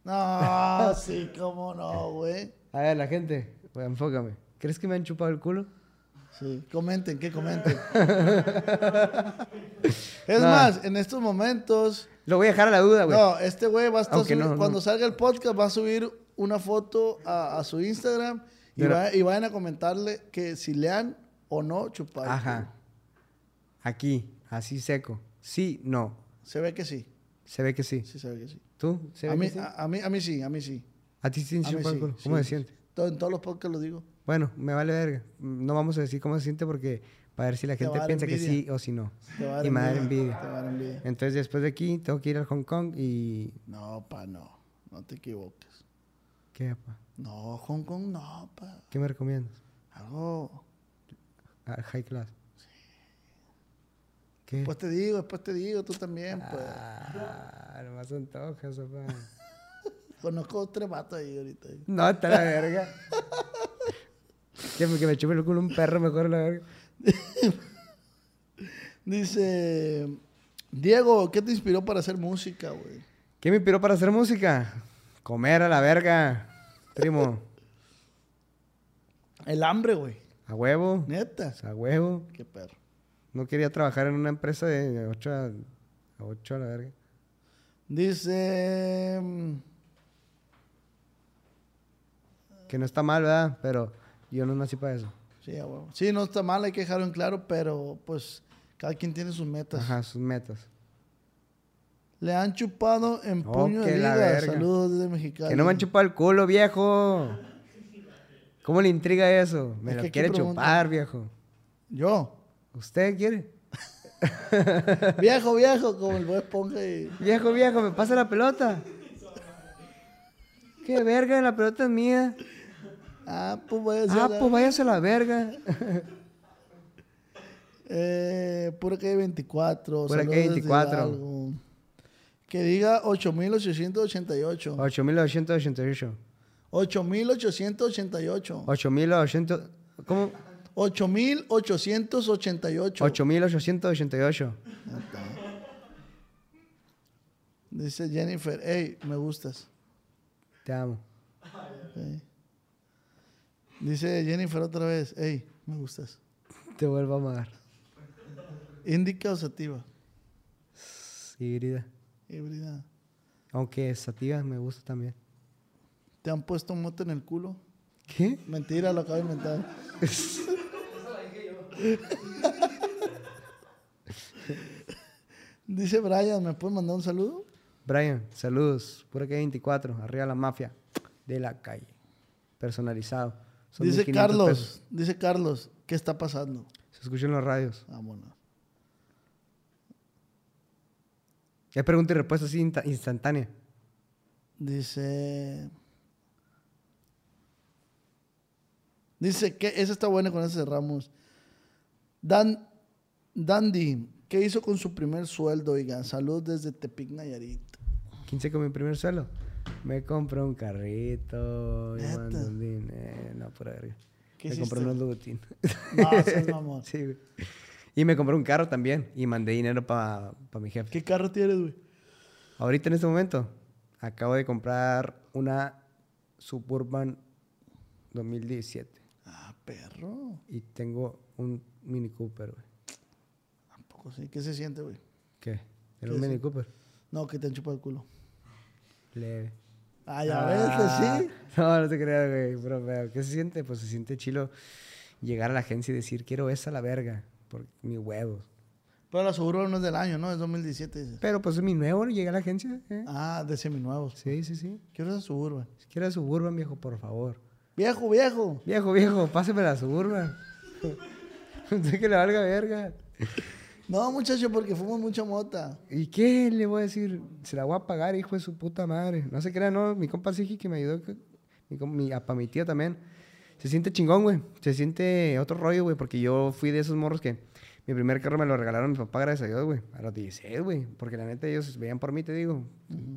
No, sí, cómo no, güey. A ver, la gente, güey, enfócame. ¿Crees que me han chupado el culo? Sí, comenten, que comenten. es No. más, en estos momentos, Lo voy a dejar a la duda, güey. no, este güey va a estar no, cuando no. salga el podcast va a subir una foto a, a su Instagram y, Pero- va- y vayan a comentarle que si le han o no chupado. Ajá. Aquí, así seco. Sí, no. Se ve que sí. Se ve que sí. Sí, se ve que sí. ¿Tú? ¿Se ve A mí, que sí? a, a mí, a mí sí, a mí sí. ¿A ti sí te A sí, sí. ¿Cómo se siente? Todo- en todos los podcasts lo digo. Bueno, me vale verga. No vamos a decir cómo se siente porque para ver si la gente piensa que sí o si no. Te va a dar Y me va a dar envidia, envidia. Te va a dar envidia. Entonces después de aquí tengo que ir a Hong Kong y... No, pa, no. No te equivoques. ¿Qué, pa? No, Hong Kong no, pa. ¿Qué me recomiendas? Algo. Ah, high class. ¿Qué? Después te digo, después te digo, tú también, pues. Ah, nomás antojas, papá. Conozco tres vatos ahí ahorita. No, está la verga. que, me, que me chupe el culo un perro mejor la verga. Dice, Diego, ¿qué te inspiró para hacer música, güey? ¿Qué me inspiró para hacer música? Comer a la verga, primo. El hambre, güey. A huevo. Neta. A huevo. Qué perro. No quería trabajar en una empresa de 8 a, a 8 a la verga. Dice, Que no está mal, ¿verdad? Pero yo no nací para eso. sí, a huevo. Sí, no está mal, hay que dejarlo en claro, pero pues cada quien tiene sus metas. Ajá, sus metas. Le han chupado en Oh, puño de liga. Saludos desde Mexicali. Que no me han chupado el culo, viejo. ¿Cómo le intriga eso? Me Es lo quiere chupar, viejo. Yo. ¿Usted quiere? viejo, viejo, como el Bob Esponja y... Viejo, viejo, me pasa la pelota. Qué verga, la pelota es mía. Ah, pues voy a hacer... Ah, pues váyase a la verga. Eh, pura calle 24. Pura calle desde 24. Hidalgo. Que diga 8888. 8888. 8888. 8800. ¿Cómo? 8888. 8888. Dice Jennifer, hey, me gustas. Te amo. Ok. Dice Jennifer otra vez, hey, me gustas. Te vuelvo a amar. Indica o sativa. Híbrida. Híbrida. Aunque sativa me gusta también. ¿Te han puesto mote en el culo? ¿Qué? Mentira, lo acabo de inventar. Dice Brian, ¿me puedes mandar un saludo? Brian, saludos. Pura que 24. Arriba la mafia de la calle. Personalizado. Son dice 1500 Carlos, pesos. dice Carlos, ¿qué está pasando? Se escucha en los radios. Vámonos. Es pregunta y respuesta así insta- instantánea. Dice. Dice que esa está buena con ese cerramos. Dan, Dandy, ¿qué hizo con su primer sueldo? Oigan, salud desde Tepic Nayarit. 15 con mi primer suelo. Me compré un carrito. Y ¿Neta? mando un dinero. No, verga. ¿Qué me compré unos Louboutin. No, seas mamón. sí, güey. Y me compré un carro también. Y mandé dinero para mi jefe. ¿Qué carro tienes, güey? Ahorita en este momento acabo de comprar una Suburban 2017 Ah, perro. y tengo un Mini Cooper, güey. Tampoco sí. ¿Qué se siente, güey? ¿Qué? ¿Qué ¿Era un es? Mini Cooper? No, que te han chupado el culo. Leve. Ah, ya ves que sí. No, no te creas, güey. Bro. ¿Qué se siente? Pues se siente chilo llegar a la agencia y decir, quiero esa a la verga. Por mis huevos. Pero la Suburban no es del año, ¿no? Es 2017, dices. Pero pues es mi nuevo, llegué a la agencia. ¿eh? Ah, de seminuevos. Sí, sí, sí. Quiero esa Suburban. Si quieres Suburban, viejo, por favor. Viejo, viejo. Viejo, viejo, páseme la Suburban. Sé que le valga verga. No, muchacho, porque fuimos mucha mota. ¿Y qué le voy a decir? Se la voy a pagar, hijo de su puta madre. No se crea, no. Mi compa Sigi que me ayudó. Mi, mi, para mi tía también. Se siente chingón, güey. Se siente otro rollo, güey. Porque yo fui de esos morros que mi primer carro me lo regalaron mi papá, gracias a Dios, güey. A los 16, güey. Porque la neta ellos veían por mí, te digo.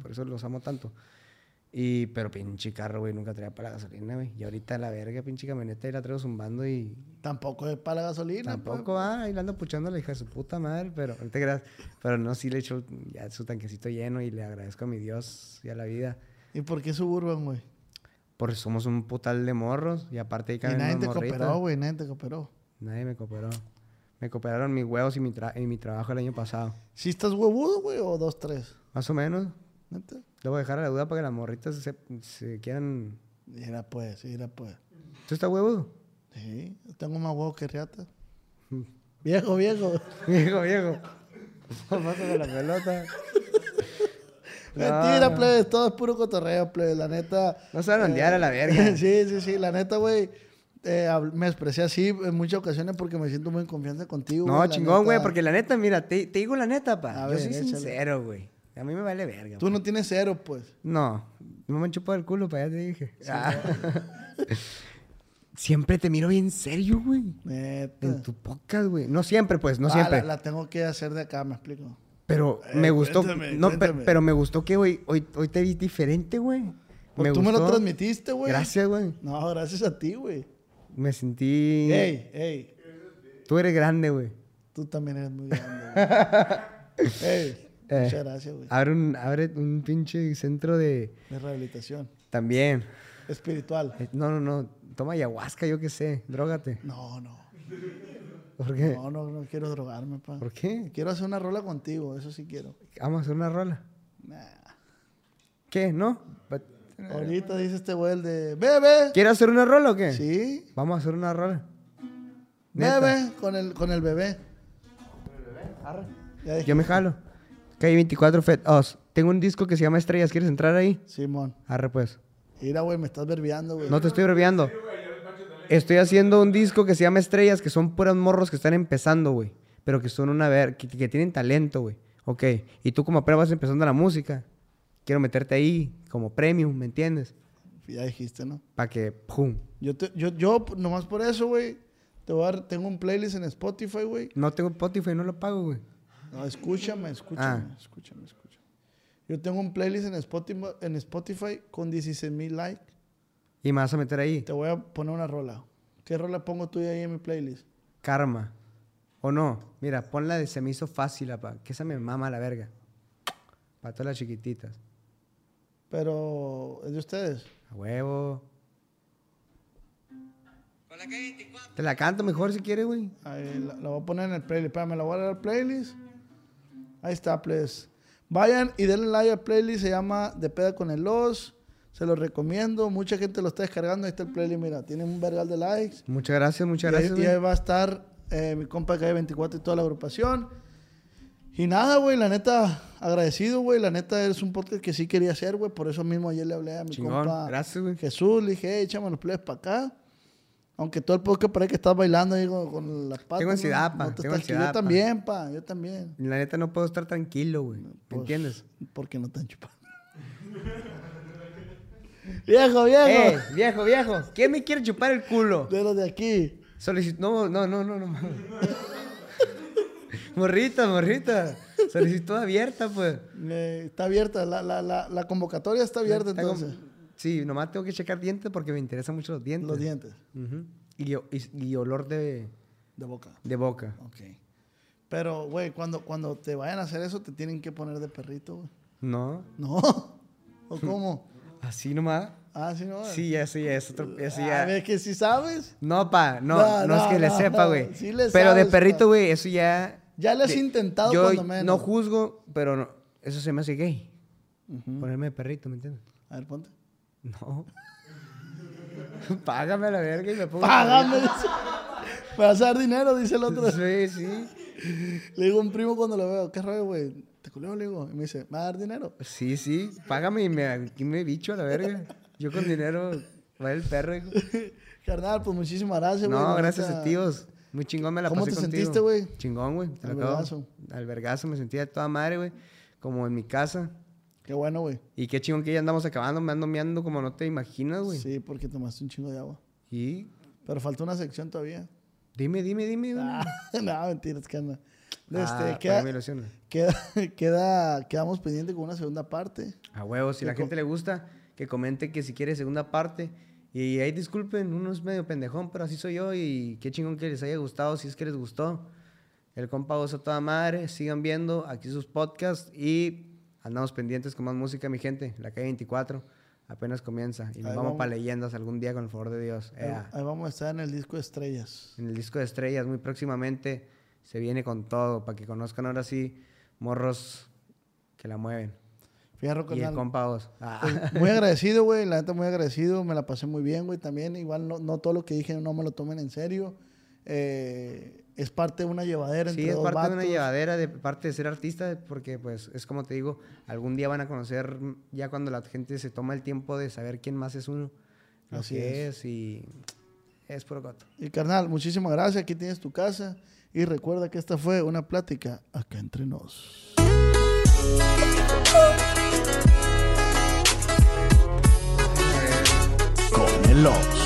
Por eso los amo tanto. Y, pero pinche carro, güey, nunca traía para la gasolina, güey. Y ahorita la verga, pinche camioneta, y la traigo zumbando y Tampoco es para la gasolina. Tampoco va, ahí le ando puchando la hija de su puta madre, pero te creas. Pero no, sí le echo ya su tanquecito lleno y le agradezco a mi Dios y a la vida. ¿Y por qué Suburban, güey? Porque somos un putal de morros y aparte ahí Y nadie te morritos. cooperó, güey. Nadie te cooperó. Nadie me cooperó. Me cooperaron mis huevos y mi, tra- y mi trabajo el año pasado. ¿Sí estás huevudo, güey? ¿O dos, tres? Más o menos. ¿Neta? Le voy a dejar a la duda para que las morritas se, se quieran... Mira, pues, mira, pues. ¿Tú estás huevudo? Sí, tengo más huevo que riata. Viejo, viejo. Viejo, viejo. Pásame la pelota. Mentira, no. plebes. Todo es puro cotorreo, plebes. La neta. No se van a ondear a la verga. sí, sí, sí. La neta, güey. eh, me expresé así en muchas ocasiones porque me siento muy en confianza contigo. No, chingón, güey, porque la neta, mira, te, te digo la neta, pa. A Yo ver, soy échale. sincero, güey. A mí me vale verga. Tú no tienes cero, pues. No, no me han chupado el culo, pa, ya te dije. Ah. siempre te miro bien serio, güey. Neta. En tu podcast, güey. No siempre, pues, no Ah, siempre. La, la tengo que hacer de acá, me explico. Pero Eh, me gustó. cuéntame, no, cuéntame. pero me gustó que hoy, hoy, hoy te vi diferente, güey. Pues tú me lo transmitiste, güey. Gracias, güey. No, gracias a ti, güey. Me sentí. Ey, ey. Tú eres grande, güey. Tú también eres muy grande, güey. ey. Eh. Muchas gracias, güey. Abre un, abre un pinche centro de. De rehabilitación. También. Espiritual. Eh, No, no, no. Toma ayahuasca, yo qué sé. Drógate. No, no. ¿Por qué? No, no, no quiero drogarme, pa. ¿Por qué? Quiero hacer una rola contigo, eso sí quiero. Vamos a hacer una rola. Nah. ¿Qué? ¿No? But- Ahorita dice este güey el de bebé. ¿Quieres hacer una rola o qué? Sí, Vamos a hacer una rola. Neta. bebé con el, con el bebé. Ya dije, Yo me jalo. Calle 24 Fed Us. Tengo un disco que se llama Estrellas. ¿Quieres entrar ahí? Simón. Arre, pues. Mira, güey, me estás verbiando, güey. No te estoy breveando. Estoy haciendo un disco que se llama Estrellas, que son puras morros que están empezando, güey. Pero que son una ver, que, que tienen talento, güey. Ok. Y tú como apenas vas empezando la música. Quiero meterte ahí como premium, ¿me entiendes? Ya dijiste, ¿no? Para que, pum. Yo, te, yo, yo, nomás por eso, güey, te voy a dar, tengo un playlist en Spotify, güey. No tengo Spotify, no lo pago, güey. No, escúchame, escúchame, Ah. escúchame, escúchame. Yo tengo un playlist en Spotify, en Spotify con 16 mil likes. Y me vas a meter ahí. Te voy a poner una rola. ¿Qué rola pongo tú ahí en mi playlist? Karma. ¿O no? Mira, pon la de Se me hizo fácil, apa. Que esa me mama a la verga. Para todas las chiquititas. Pero es de ustedes. A huevo. Te la canto mejor si quieres, güey. Ahí, la, la voy a poner en el playlist. Espérame, la voy a dar al playlist. Ahí está, please. Vayan y denle like al playlist. Se llama De Peda con el Los. Se lo recomiendo. Mucha gente lo está descargando. Ahí está el playlist. Mira, tiene un vergal de likes. Muchas gracias, muchas y, ahí, gracias. y ahí va a estar eh, mi compa de Calle 24 y toda la agrupación. Y nada, güey, la neta, agradecido, güey. La neta, es un podcast que sí quería hacer, güey. Por eso mismo ayer le hablé a mi Chingón. compa Gracias. Jesús. Le dije, hey, échame los plebes para acá. Aunque todo el podcast parece que estás bailando ahí con, con las patas. Tengo ¿no? ansiedad, pa, No te tengo ansiedad, Yo pa. también, pa. Yo también. La neta no puedo estar tranquilo, güey. ¿Me Pues, entiendes? Porque no te han chupado. viejo, viejo. ¡Eh, viejo, viejo! ¿Quién me quiere chupar el culo? De los de aquí. Solicit... No, no, no, no, no. morrita, morrita. Solicitud abierta, pues. Eh, está abierta, la, la, la, la convocatoria está abierta Tengo- entonces. Sí, nomás tengo que checar dientes porque me interesan mucho los dientes. Los dientes y, o- y- y olor de, de boca. de boca. Ok. Pero, güey, cuando, cuando te vayan a hacer eso, te tienen que poner de perrito, güey. No, ¿No? ¿O cómo? así nomás. Ah, sí, no. Sí, ya, sí, es otro. ya, sí, A ya. ver, que si sabes. No, pa, no, No, no, es que le no, sepa, güey. sí le pero de perrito, güey, eso ya. Ya lo has de- intentado Yo cuando menos. no juzgo, pero eso se me hace gay. Ponerme de perrito, ¿me entiendes? A ver, ponte. No. Págame a la verga y me pongo. Págame. Me vas a dar dinero, dice el otro. Sí, sí. Le digo a un primo cuando lo veo, ¿qué rollo, güey? Te culeo, le digo. Y me dice, ¿me va a dar dinero? Sí, sí. Págame y me, aquí me bicho a la verga. Yo con dinero va el perro, hijo. Carnal, pues muchísimas gracias, güey. No, gracias a tíos. Muy chingón me la ¿Cómo pasé te contigo. sentiste, güey? Chingón, güey. Al vergazo. Al vergazo me sentía de toda madre, güey. Como en mi casa. Qué bueno, güey. Y qué chingón que ya andamos acabando. Me ando meando como no te imaginas, güey. Sí, porque tomaste un chingo de agua. Y Pero falta una sección todavía. dime, dime, dime, güey. Ah, no, mentiras, que anda. Este, Ah, queda, queda, queda, quedamos pendientes con una segunda parte. A huevo, si la gente le gusta, que comente que si quiere segunda parte. Y ahí disculpen, uno es medio pendejón, pero así soy yo. Y qué chingón que les haya gustado, si es que les gustó. El compa goza toda madre. Sigan viendo aquí sus podcasts y andamos pendientes con más música, mi gente. La calle 24 apenas comienza. Y nos vamos vamos. para leyendas algún día con el favor de Dios. Ahí, vamos a estar en el disco de estrellas. En el disco de estrellas, muy próximamente, se viene con todo para que conozcan ahora sí morros que la mueven. Fíjate, Y el compa. Ah. Pues, muy agradecido, güey. La neta, muy agradecido. Me la pasé muy bien, güey. También, igual, no, no todo lo que dije no me lo tomen en serio. Eh, es parte de una llevadera entre Sí, es dos parte de una llevadera, de parte de ser artista, porque pues es como te digo, algún día van a conocer, ya cuando la gente se toma el tiempo de saber quién más es uno, lo Así que es. y es puro coto. Y carnal, muchísimas gracias. Aquí tienes tu casa. Y recuerda que esta fue una plática acá entre nos. Con el.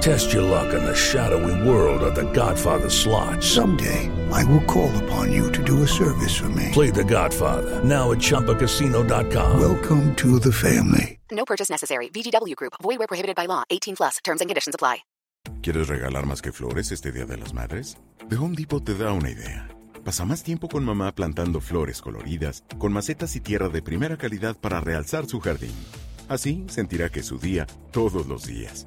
Test your luck in the shadowy world of The Godfather slot. Someday, I will call upon you to do a service for me. Play The Godfather now at ChumbaCasino.com. Welcome to the family. No purchase necessary. VGW Group. Void where prohibited by law. 18 plus. Terms and conditions apply. ¿Quieres regalar más que flores este Día de las Madres? The Home Depot te da una idea. Pasa más tiempo con mamá plantando flores coloridas, con macetas y tierra de primera calidad para realzar su jardín. Así sentirá que es su día todos los días.